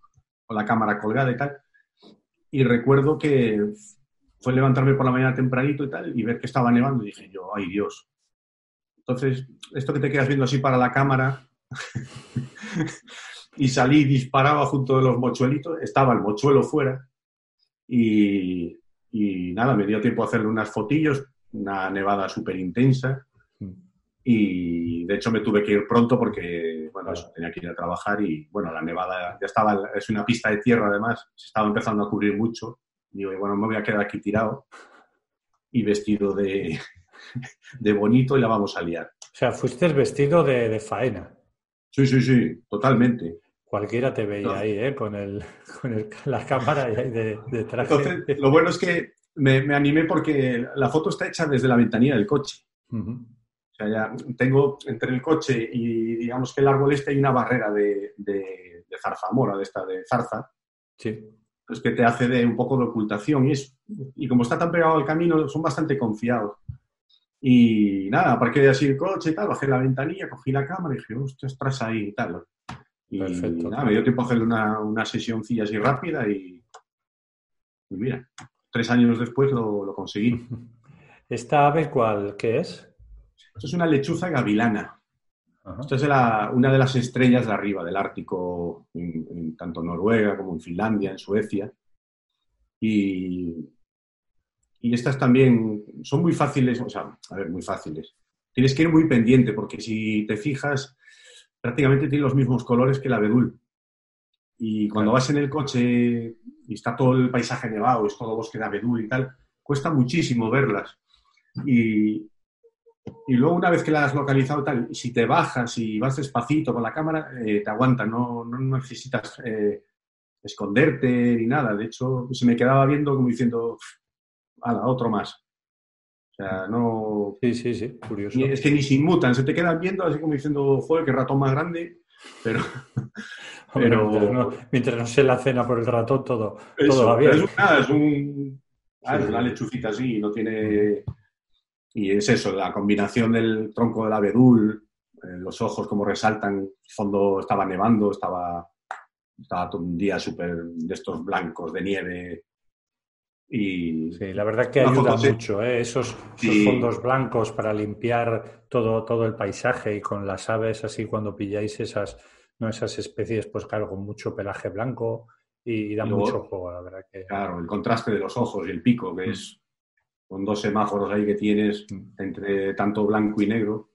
con la cámara colgada y tal. Y recuerdo que fue levantarme por la mañana tempranito y tal y ver que estaba nevando y dije yo, ay Dios. Entonces, esto que te quedas viendo así para la cámara y salí disparaba junto de los mochuelitos, estaba el mochuelo fuera y, y nada, me dio tiempo a hacerle unas fotillos, una nevada súper intensa mm. y de hecho me tuve que ir pronto porque, bueno, tenía que ir a trabajar y, bueno, la nevada ya estaba, es una pista de tierra además, se estaba empezando a cubrir mucho. Y digo, bueno, me voy a quedar aquí tirado y vestido de, de bonito y la vamos a liar. O sea, fuiste vestido de, faena. Sí, sí, sí, totalmente. Cualquiera te veía ahí, ¿eh? Con, el, con la cámara de, de traje. Entonces, lo bueno es que me, animé porque la foto está hecha desde la ventanilla del coche. O sea, ya tengo entre el coche y digamos que el árbol este hay una barrera de, de, de zarzamora, de esta de zarza. Sí. Pues que te hace de un poco de ocultación y, es, y como está tan pegado al camino, son bastante confiados. Y nada, aparqué así el coche y tal, bajé la ventanilla, cogí la cámara y dije, hostia, estás ahí y tal. Y nada, me dio tiempo a hacer una, una sesioncilla así rápida y, y mira, tres años después lo, conseguí. ¿Esta ave cuál? ¿Qué es? Esto es una lechuza gavilana. Esto es una de las estrellas de arriba, del Ártico, en, tanto Noruega como en Finlandia, en Suecia. Y, y estas también son muy fáciles, o sea, a ver, muy fáciles. Tienes que ir muy pendiente porque si te fijas, prácticamente tiene los mismos colores que el abedul. Y cuando vas en el coche y está todo el paisaje nevado, es todo bosque de abedul y tal, cuesta muchísimo verlas. Y, y luego una vez que la has localizado tal, si te bajas y vas despacito con la cámara, eh, te aguanta, no, no necesitas eh, esconderte ni nada. De hecho, se me quedaba viendo como diciendo, ala, otro más. O sea, no... Sí, sí, sí, curioso. es que ni se inmutan, se te quedan viendo así como diciendo, joder, qué ratón más grande, pero... Pero... Mientras, no, se la cena por el ratón, todo, todo va bien. Es, es, un, ah, una lechucita así, no tiene... Y es eso, la combinación del tronco del abedul, eh, los ojos como resaltan, el fondo estaba nevando, estaba, estaba todo un día súper de estos blancos de nieve. Y sí, la verdad que ayuda mucho ¿eh? esos, esos fondos blancos para limpiar todo, todo el paisaje y con las aves así cuando pilláis esas, ¿no? Esas especies, pues claro, con mucho pelaje blanco y, dan mucho juego, la verdad que... Claro, el contraste de los ojos y el pico, que mm. es con dos semáforos ahí que tienes mm. entre tanto blanco y negro.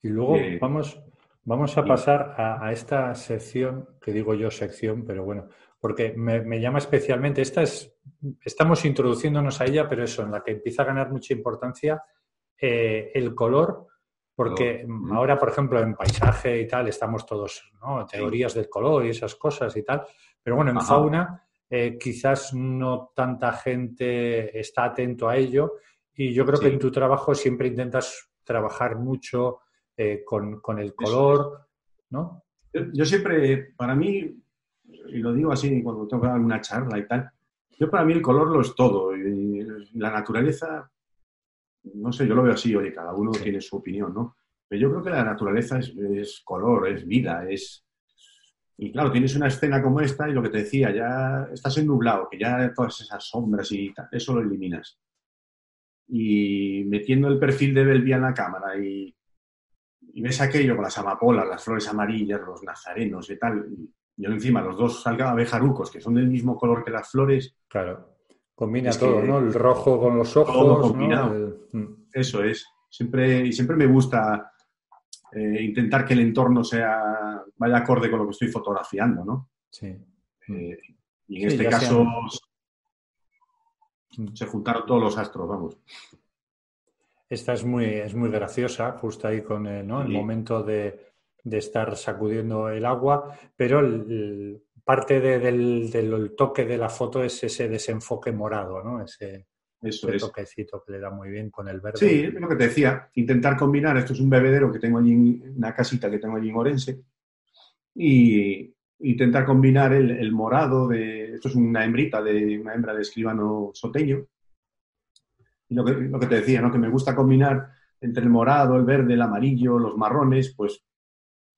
Y luego eh, vamos, vamos a pasar a, esta sección, que digo yo sección, pero bueno, porque me, llama especialmente, esta es, estamos introduciéndonos a ella, pero eso, en la que empieza a ganar mucha importancia eh, el color porque ahora, por ejemplo, en paisaje y tal, estamos todos, ¿no? Teorías del color y esas cosas y tal. Pero bueno, en fauna eh, quizás no tanta gente está atento a ello. Y yo creo que en tu trabajo siempre intentas trabajar mucho eh, con, el color, ¿no? Yo, siempre, para mí, y lo digo así cuando tengo que dar una charla y tal, yo para mí el color lo es todo. Y la naturaleza no sé, yo lo veo así, oye, cada uno tiene su opinión, ¿no? Pero yo creo que la naturaleza es, color, es vida, es... Y claro, tienes una escena como esta y lo que te decía, ya estás ennublado, que ya todas esas sombras y tal, eso lo eliminas. Y metiendo el perfil de Belvia en la cámara y, y ves aquello con las amapolas, las flores amarillas, los nazarenos y tal. Y encima los dos abejarucos, que son del mismo color que las flores. Claro. Combina todo, ¿no? El rojo con los ojos. Todo combinado. Mm. Eso es. Siempre, y siempre me gusta eh, intentar que el entorno sea vaya acorde con lo que estoy fotografiando, ¿no? Sí. Eh, y en este caso se juntaron todos los astros, vamos. Esta es muy, es muy graciosa, justo ahí con el, momento de, estar sacudiendo el agua, pero parte del, toque de la foto es ese desenfoque morado, ¿no? Ese, toquecito que le da muy bien con el verde. Sí, es lo que te decía, intentar combinar, esto es un bebedero que tengo allí, una casita que tengo allí en Orense, y intentar combinar el, morado de, esto es una hembrita de una hembra de escribano soteño, y lo que, lo que te decía, ¿no? que me gusta combinar entre el morado, el verde, el amarillo, los marrones, pues,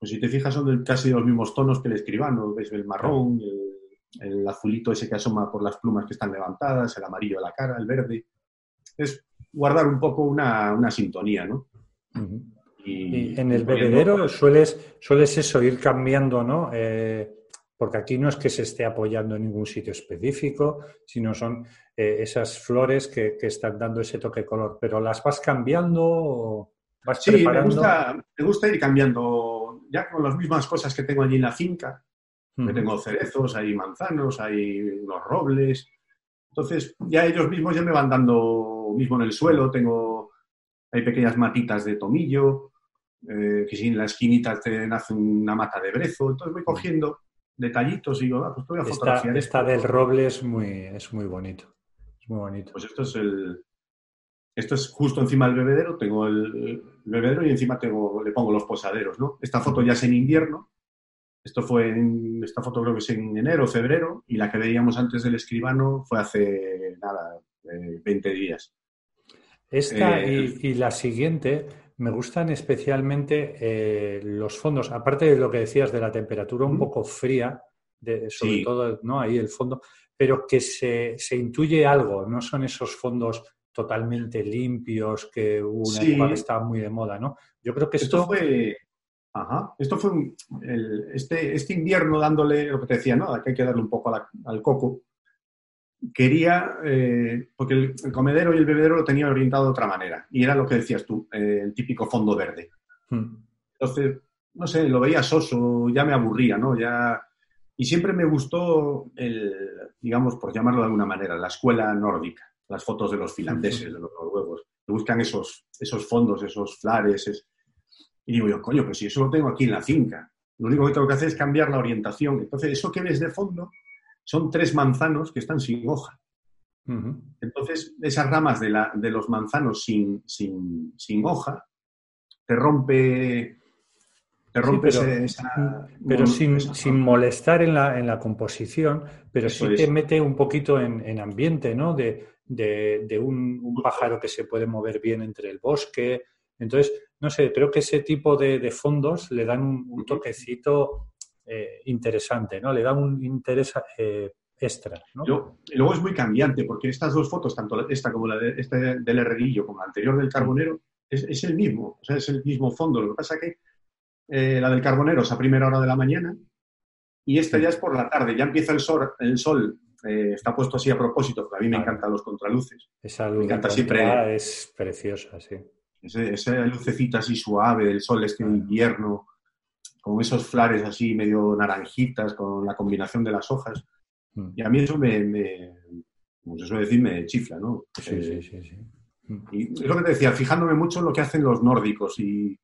pues si te fijas son casi los mismos tonos que el escribano, ves el marrón, el, azulito ese que asoma por las plumas que están levantadas, el amarillo a la cara, el verde. Es guardar un poco una, sintonía, ¿no? y, en el bebedero sueles, sueles eso, ir cambiando, ¿no? Eh, porque aquí no es que se esté apoyando en ningún sitio específico, sino son eh, esas flores que, están dando ese toque color. Pero las vas cambiando o vas sí, preparando. Me gusta, me gusta ir cambiando ya con las mismas cosas que tengo allí en la finca. que tengo cerezos, hay manzanos, hay unos robles. Entonces, ya ellos mismos ya me van dando, mismo en el suelo, tengo, hay pequeñas matitas de tomillo, eh, que si en la esquinita te nace una mata de brezo. Entonces voy cogiendo detallitos y digo, ah, pues voy a fotografiar. Esta, del roble es muy, es muy bonito. Es muy bonito. Pues esto es el. Esto es justo encima del bebedero, tengo el, bebedero y encima tengo, le pongo los posaderos, ¿no? Esta foto ya es en invierno, esto fue en, esta foto creo que es en enero, febrero, y la que veíamos antes del escribano fue hace, nada, 20 eh, días. Esta eh, y, la siguiente, me gustan especialmente eh, los fondos, aparte de lo que decías de la temperatura un poco fría, de, sobre todo ¿no? ahí el fondo, pero que se, intuye algo, no son esos fondos totalmente limpios que una época estaba muy de moda, ¿no? Yo creo que esto, fue... Ajá. Esto fue este, este invierno dándole lo que te decía, ¿no? Que hay que darle un poco al coco quería, eh, porque el, comedero y el bebedero lo tenía orientado de otra manera, y era lo que decías tú, eh, el típico fondo verde. Hmm. Entonces, no sé, lo veía soso, ya me aburría, ¿no? Ya... Y siempre me gustó, el, digamos, por llamarlo de alguna manera, la escuela nórdica, las fotos de los finlandeses, de los noruegos, que buscan esos, esos fondos, esos flares. Y digo yo, coño, pues si eso lo tengo aquí en la finca, lo único que tengo que hacer es cambiar la orientación. Entonces, eso que ves de fondo son tres manzanos que están sin hoja. Entonces, esas ramas de, la, de los manzanos sin, sin, sin, hoja te rompe. Te rompe esa, pero sin, sin, molestar en la, en la composición, pero sí te mete un poquito en, en ambiente, ¿no? De, de, de un, un, pájaro que se puede mover bien entre el bosque. Entonces, no sé, creo que ese tipo de, de fondos le dan un, un toquecito eh, interesante, ¿no? Le da un interés eh, extra. luego es muy cambiante, porque estas dos fotos, tanto esta como la de, este del herrerillo como la anterior del carbonero, es, el mismo, o sea, es el mismo fondo. Lo que pasa que eh, la del carbonero es a primera hora de la mañana y esta ya es por la tarde, ya empieza el sol, el sol está puesto así a propósito, porque a mí me encantan los contraluces. Esa luz me encanta siempre, es preciosa, sí. esa lucecita así suave del sol este invierno, con esos flares así medio naranjitas, con la combinación de las hojas. Mm. Y a mí eso me, me como se suele decir, me chifla, ¿no? Sí, sí, sí, sí. Mm. Y es lo que te decía, fijándome mucho en lo que hacen los nórdicos y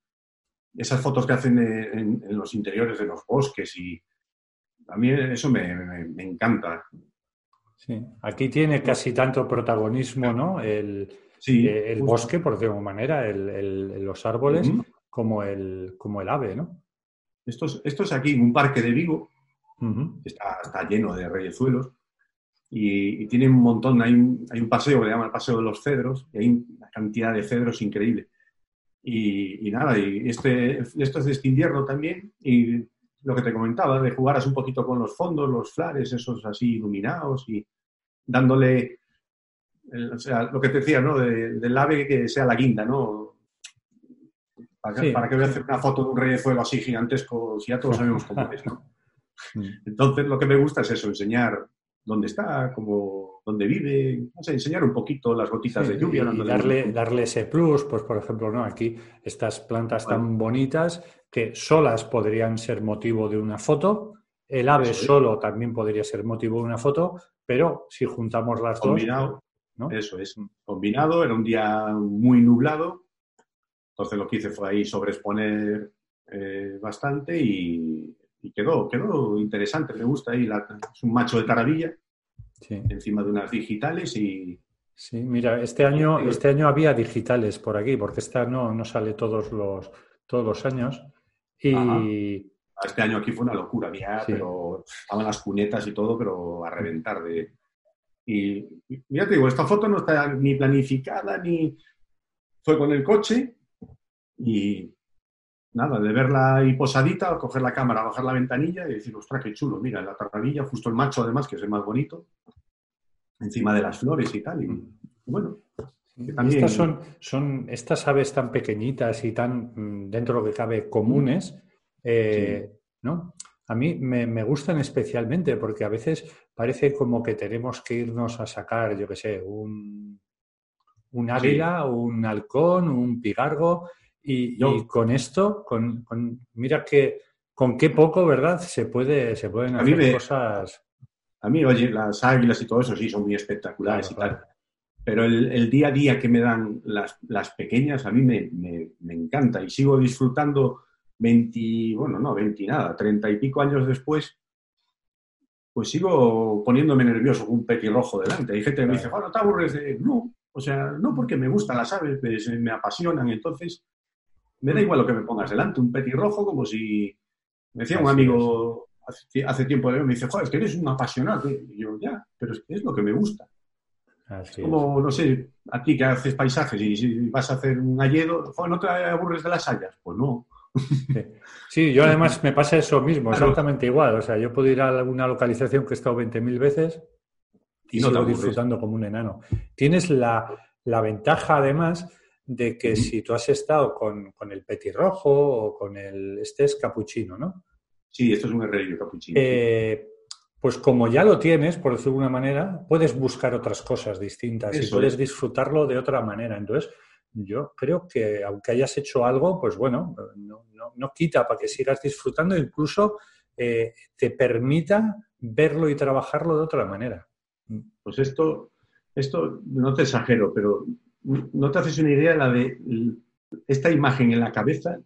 esas fotos que hacen en, los interiores de los bosques y a mí eso me, encanta. Sí, aquí tiene casi tanto protagonismo, ¿no? El, eh, el bosque, por decirlo de manera, el, los árboles, como, el, como el ave, ¿no? Esto es, aquí, en un parque de Vigo, está, lleno de reyezuelos y, tiene un montón, hay un, hay un, paseo que le llama el Paseo de los Cedros, y hay una cantidad de cedros increíble. Y, nada, y este, esto es de este invierno también, y lo que te comentaba, de jugar un poquito con los fondos, los flares, esos así iluminados, y dándole, o sea, lo que te decía, ¿no? del ave que sea la guinda, ¿no? ¿Para ¿Para qué voy a hacer una foto de un reyezuelo así gigantesco si ya todos sabemos cómo es, ¿no? Mm. Entonces, lo que me gusta es eso, enseñar dónde está, cómo, dónde vive, no sé, enseñar un poquito las gotitas de lluvia. Y darle, darle ese plus, pues por ejemplo, ¿no? aquí estas plantas tan bonitas que solas podrían ser motivo de una foto, el ave solo también podría ser motivo de una foto, pero si juntamos las Combinado, dos... Eso es, combinado, era un día muy nublado, entonces lo que hice fue ahí sobreexponer eh, bastante y y quedó, quedó interesante, me gusta ahí, es un macho de taravilla encima de unas digitales y... Sí, mira, este año, este año había digitales por aquí, porque esta no, no sale todos los, todos los años. Y... Este año aquí fue una locura, había, pero estaban las cunetas y todo, pero a reventar de... Y, ya te digo, esta foto no está ni planificada, ni... Fue con el coche y nada, de verla ahí posadita, coger la cámara, bajar la ventanilla y decir, ostras, qué chulo, mira, la tarradilla, justo el macho además, que es el más bonito, encima de las flores y tal. Y, bueno, Estas son, son estas aves tan pequeñitas y tan, mm, dentro de lo que cabe, comunes, eh, ¿no? A mí me, gustan especialmente porque a veces parece como que tenemos que irnos a sacar, yo qué sé, un, un águila, un halcón, un pigargo, y, con esto, con, mira que con qué poco, ¿verdad? Se, puede, se pueden hacer cosas. A mí, oye, las águilas y todo eso sí son muy espectaculares y tal. Pero el, día a día que me dan las, las pequeñas, a mí me, me, encanta y sigo disfrutando 20, bueno, no, 20 nada, 30 y pico años después, pues sigo poniéndome nervioso con un petirrojo delante. Hay gente que me dice, bueno, ¿te aburres de...? No, o sea, no porque me gustan las aves, pues, me apasionan, entonces me da igual lo que me pongas delante, un petirrojo como si... Me decía un amigo hace, tiempo de me dice, joder, es que eres un apasionado. Y yo, ya, pero es que es lo que me gusta. Como, no sé, a ti que haces paisajes y si vas a hacer un alledo, ¿no te aburres de las hayas? Pues no. Sí, yo además me pasa eso mismo, exactamente igual. O sea, yo puedo ir a alguna localización que he estado 20.000 veces y, no sigo disfrutando como un enano. Tienes la, la ventaja, además, de que si tú has estado con, el petirrojo o con el... Este es capuchino, ¿no? Sí, esto es un herrerillo capuchino. Eh, pues como ya lo tienes, por decirlo de alguna manera, puedes buscar otras cosas distintas y puedes disfrutarlo de otra manera. Entonces, yo creo que aunque hayas hecho algo, pues bueno, no, quita para que sigas disfrutando, incluso eh, te permita verlo y trabajarlo de otra manera. Pues esto, esto no te exagero, pero no te haces una idea la de esta imagen en la cabeza.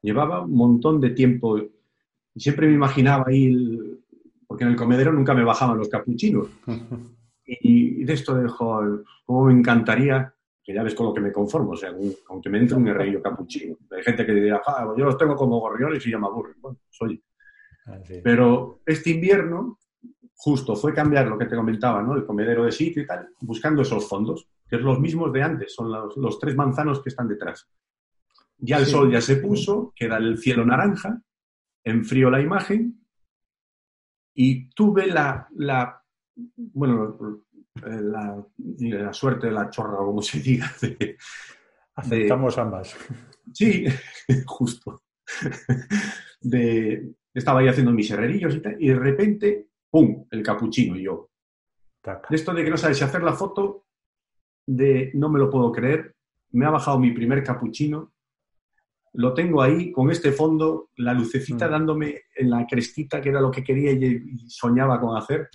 Llevaba un montón de tiempo y siempre me imaginaba ahí, porque en el comedero nunca me bajaban los capuchinos. Y, de esto de, joder, cómo me encantaría, que ya ves con lo que me conformo, o sea, aunque me entre un herrerillo capuchino. Hay gente que dirá, ah, yo los tengo como gorriones y ya me aburren. Bueno, soy. Pues Pero este invierno, justo fue cambiar lo que te comentaba, ¿no? El comedero de sitio y tal, buscando esos fondos que es los mismos de antes, son los, tres manzanos que están detrás. Ya el sol ya se puso, queda el cielo naranja, enfrío la imagen y tuve la, la bueno, la, la, suerte de la chorra, como se diga. Aceptamos ambas. Sí, justo. De, estaba ahí haciendo mis herrerillos y tal, y de repente, ¡pum!, el capuchino y yo. De esto de que no sabes si hacer la foto de no me lo puedo creer, me ha bajado mi primer capuchino, lo tengo ahí con este fondo, la lucecita mm. dándome en la crestita, que era lo que quería y, soñaba con hacer.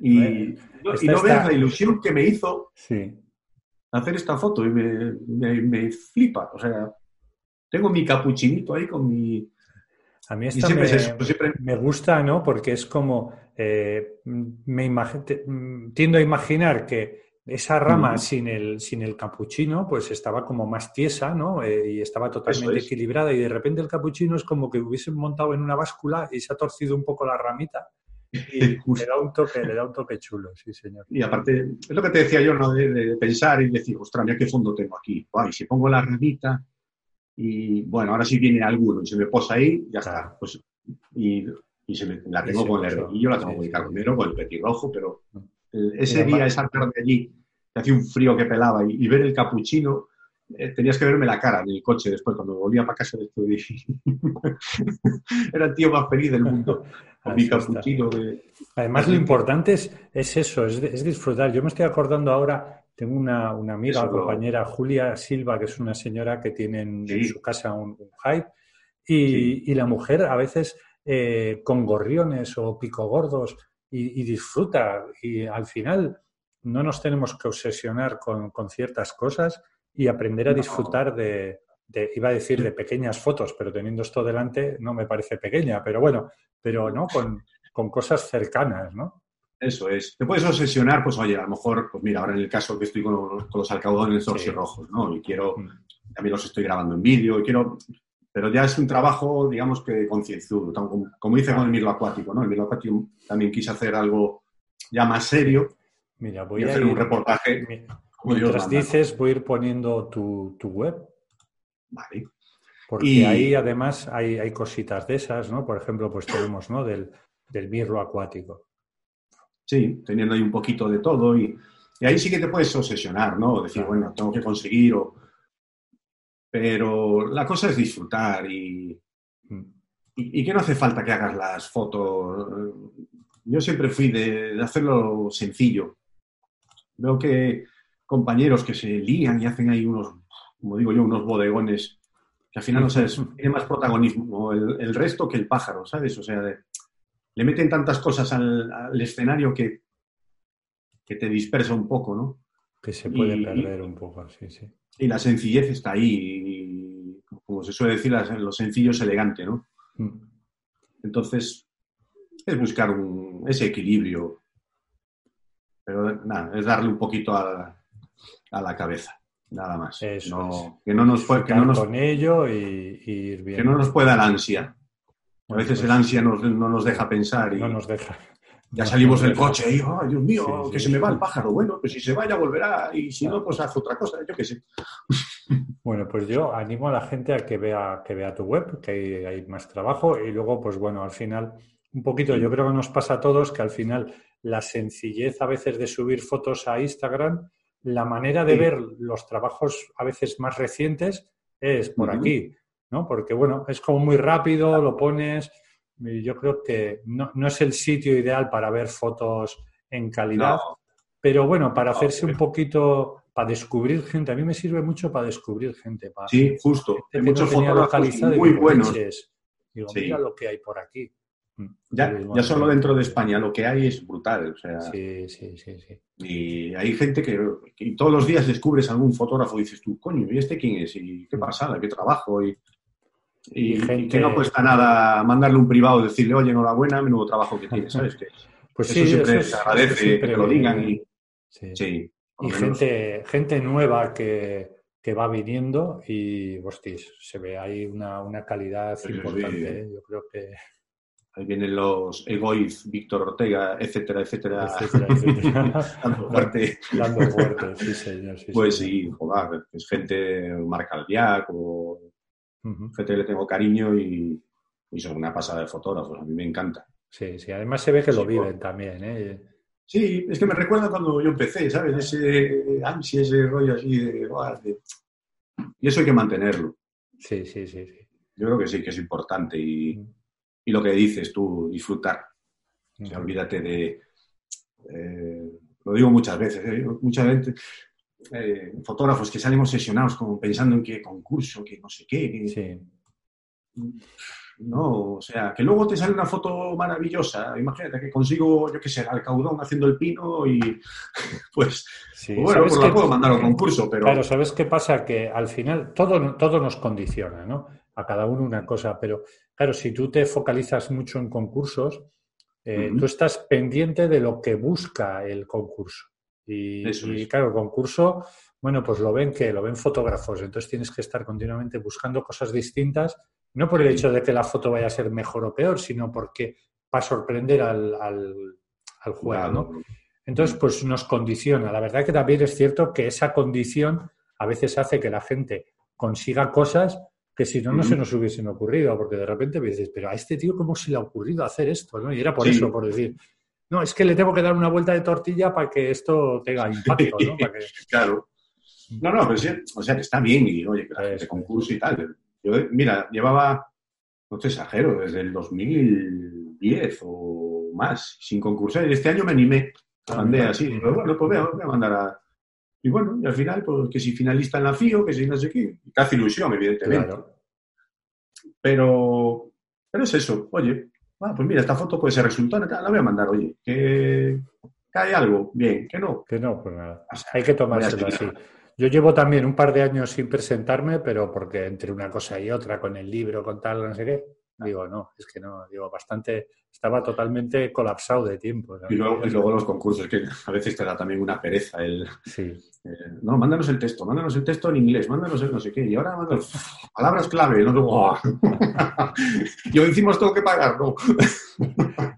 Y, no ves la ilusión que me hizo hacer esta foto y me, flipa. O sea, tengo mi capuchinito ahí con mi, a mí esta me, gusta, ¿no? Porque es como, eh, me tiendo a imaginar que esa rama sin, el, sin el capuchino, pues estaba como más tiesa, ¿no? Eh, y estaba totalmente equilibrada. Y de repente el capuchino es como que hubiesen montado en una báscula y se ha torcido un poco la ramita. Y le da un toque, le da un toque chulo, sí, señor. Y aparte, es lo que te decía yo, ¿no? De, pensar y decir, ostras, mira qué fondo tengo aquí. y si pongo la ramita y, bueno, ahora sí viene alguno y se me posa ahí, ya está. Pues, y, y se me, la tengo con el yo la tengo con el carbonero, con el petirrojo, pero ese día, esa tarde allí, que hacía un frío que pelaba, y, ver el capuchino, eh, tenías que verme la cara en el coche después, cuando volvía para casa de estudio. Era el tío más feliz del mundo, con mi capuchino. Además, lo importante es, es eso, es, disfrutar. Yo me estoy acordando ahora, tengo una, amiga, compañera, Julia Silva, que es una señora que tiene en, su casa un, hype, y, la mujer a veces eh, con gorriones o pico gordos y, disfruta. Y al final no nos tenemos que obsesionar con, con ciertas cosas y aprender a disfrutar de, iba a decir de pequeñas fotos, pero teniendo esto delante no me parece pequeña, pero bueno, pero no con, con cosas cercanas, ¿no? Eso es. Te puedes obsesionar, pues oye, a lo mejor, pues mira, ahora en el caso que estoy con, los alcaudones sí. rojos, ¿no? Y quiero, mm. también los estoy grabando en vídeo, y quiero, pero ya es un trabajo, digamos que concienzudo, como, como hice con el mirlo acuático, ¿no? El mirlo acuático también quise hacer algo ya más serio. Mira, voy a hacer un reportaje. Mientras dices, voy a ir poniendo tu, web. Vale. Porque ahí además hay, hay, cositas de esas, ¿no? Por ejemplo, pues tenemos, ¿no? Del, del mirro acuático. Sí, teniendo ahí un poquito de todo y, ahí sí que te puedes obsesionar, ¿no? Decir, bueno, tengo que conseguir Pero la cosa es disfrutar y, y, y, que no hace falta que hagas las fotos. Yo siempre fui de hacerlo sencillo. Veo que compañeros que se lían y hacen ahí unos, como digo yo, unos bodegones que al final no sabes, tiene más protagonismo el, resto que el pájaro, ¿sabes? O sea, le meten tantas cosas al, escenario que, que te dispersa un poco, ¿no? Que se puede perder un poco, sí, sí. Y la sencillez está ahí, como se suele decir, lo sencillo es elegante, ¿no? Mm. Entonces, es buscar ese equilibrio. Pero nada, es darle un poquito a, a la cabeza, nada más. Eso Que no nos, que no nos con ello y, ir bien. Que no nos pueda la ansia. A veces el pues ansia no nos deja pensar y no nos deja. Ya salimos del coche y, oh, Dios mío, que se me va el pájaro. Bueno, pues si se vaya, volverá. Y si no, pues haz otra cosa, yo qué sé. Bueno, pues yo animo a la gente a que vea, que vea tu web, que hay, hay, más trabajo. Y luego, pues bueno, al final, un poquito, yo creo que nos pasa a todos que al final la sencillez a veces de subir fotos a Instagram la manera de ver los trabajos a veces más recientes es por aquí, ¿no? Porque, bueno, es como muy rápido, lo pones. Yo creo que no, es el sitio ideal para ver fotos en calidad, pero bueno, para hacerse un poquito, para descubrir gente. A mí me sirve mucho para descubrir gente. Para sí, justo. Hay muchos fotógrafos muy buenos. Digo, mira lo que hay por aquí. Mm. Ya, ya solo dentro de España lo que hay es brutal. O sea, sí, sí, sí, sí. Y hay gente que, todos los días descubres algún fotógrafo y dices tú, coño, ¿y este quién es? ¿Y qué pasada? ¿Qué trabajo? Y, y, que no cuesta nada mandarle un privado y decirle, oye, enhorabuena, menudo trabajo que tienes, ¿sabes? Que pues eso siempre se agradece que lo digan. Y, sí. y gente, gente nueva que, que va viniendo y, hostis, se ve ahí una, una calidad importante. ¿eh? Yo creo que Ahí vienen los Egoiz, Víctor Ortega, etcétera, etcétera. dando fuerte. Dando fuerte, sí, señor. pues sí, joder, es gente marca el o gente que le tengo cariño y, son una pasada de fotógrafos. A mí me encanta. Sí, sí, además se ve que lo viven también, ¿eh? Sí, es que me recuerda cuando yo empecé, ¿sabes? Ese ansia, ese rollo así de, Y eso hay que mantenerlo. Sí, sí, sí, sí. Yo creo que sí, que es importante y y lo que dices tú, disfrutar. olvídate de... Eh, lo digo muchas veces, ¿eh? mucha gente, eh, fotógrafos que salen obsesionados como pensando en qué concurso, que no sé qué. No, o sea, que luego te sale una foto maravillosa. Imagínate que consigo, yo qué sé, al caudón haciendo el pino y pues, pues bueno, pues la puedo mandar a un concurso, pero... Claro, ¿sabes qué pasa? Que al final todo, todo nos condiciona, ¿no? A cada uno una cosa, pero Claro, si tú te focalizas mucho en concursos, eh, tú estás pendiente de lo que busca el concurso. Y, claro, el concurso, bueno, pues lo ven que lo ven fotógrafos, entonces tienes que estar continuamente buscando cosas distintas, no por el hecho de que la foto vaya a ser mejor o peor, sino porque va a sorprender al, al, juego, ¿no? Entonces, pues nos condiciona. La verdad que también es cierto que esa condición a veces hace que la gente consiga cosas que si no, no se nos hubiesen ocurrido, porque de repente me dices, pero a este tío, ¿cómo se le ha ocurrido hacer esto? ¿no? Y era por eso, por decir, no, es que le tengo que dar una vuelta de tortilla para que esto tenga impacto, ¿no? claro. No, no, pero sí, o sea, que está bien y, oye, que la gente concurso y tal. Yo, mira, llevaba, no te exagero, desde el 2010 o más, sin concursar. Y este año me animé, ah, mandé así. Pero bueno, pues voy a, mandar a... Y bueno, y al final, pues que si finalista en la FIO, que si no sé qué, te hace ilusión, evidentemente. Pero, pero es eso, oye, ah, pues mira, esta foto puede ser resultado, la voy a mandar, oye, que, hay algo, bien, que no. Que no, pues nada. hay que tomárselo así. Yo llevo también un par de años sin presentarme, pero porque entre una cosa y otra, con el libro, con tal, no sé qué, digo, no, es que no, digo, bastante, estaba totalmente colapsado de tiempo. Y, luego, los concursos, que a veces te da también una pereza el... Sí. Eh, no, mándanos el texto, mándanos el texto en inglés, mándanos el no sé qué, y ahora mándanos palabras clave, no ¡oh! Yo encima tengo que pagar, ¿no?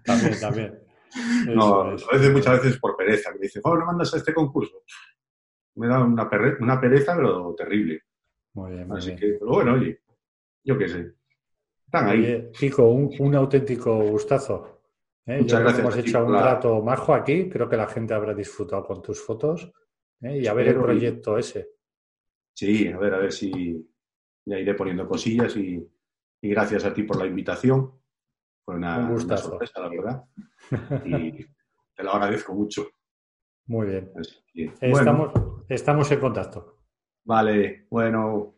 también, también. no, a veces, muchas veces por pereza, que me dicen, oh, no mandas a este concurso me da una, una pereza, pero terrible. Muy bien, Así que, pero bueno, oye, yo qué sé. Están ahí. Un, auténtico gustazo. ¿eh? Muchas gracias. Hemos hecho un rato majo aquí. Creo que la gente habrá disfrutado con tus fotos. ¿eh? Y a ver el proyecto ese. Sí, a ver, a ver si ya iré poniendo cosillas y, gracias a ti por la invitación. Fue una, un una sorpresa, la verdad. Y te lo agradezco mucho. Muy bien. Estamos, estamos en contacto. Vale, bueno,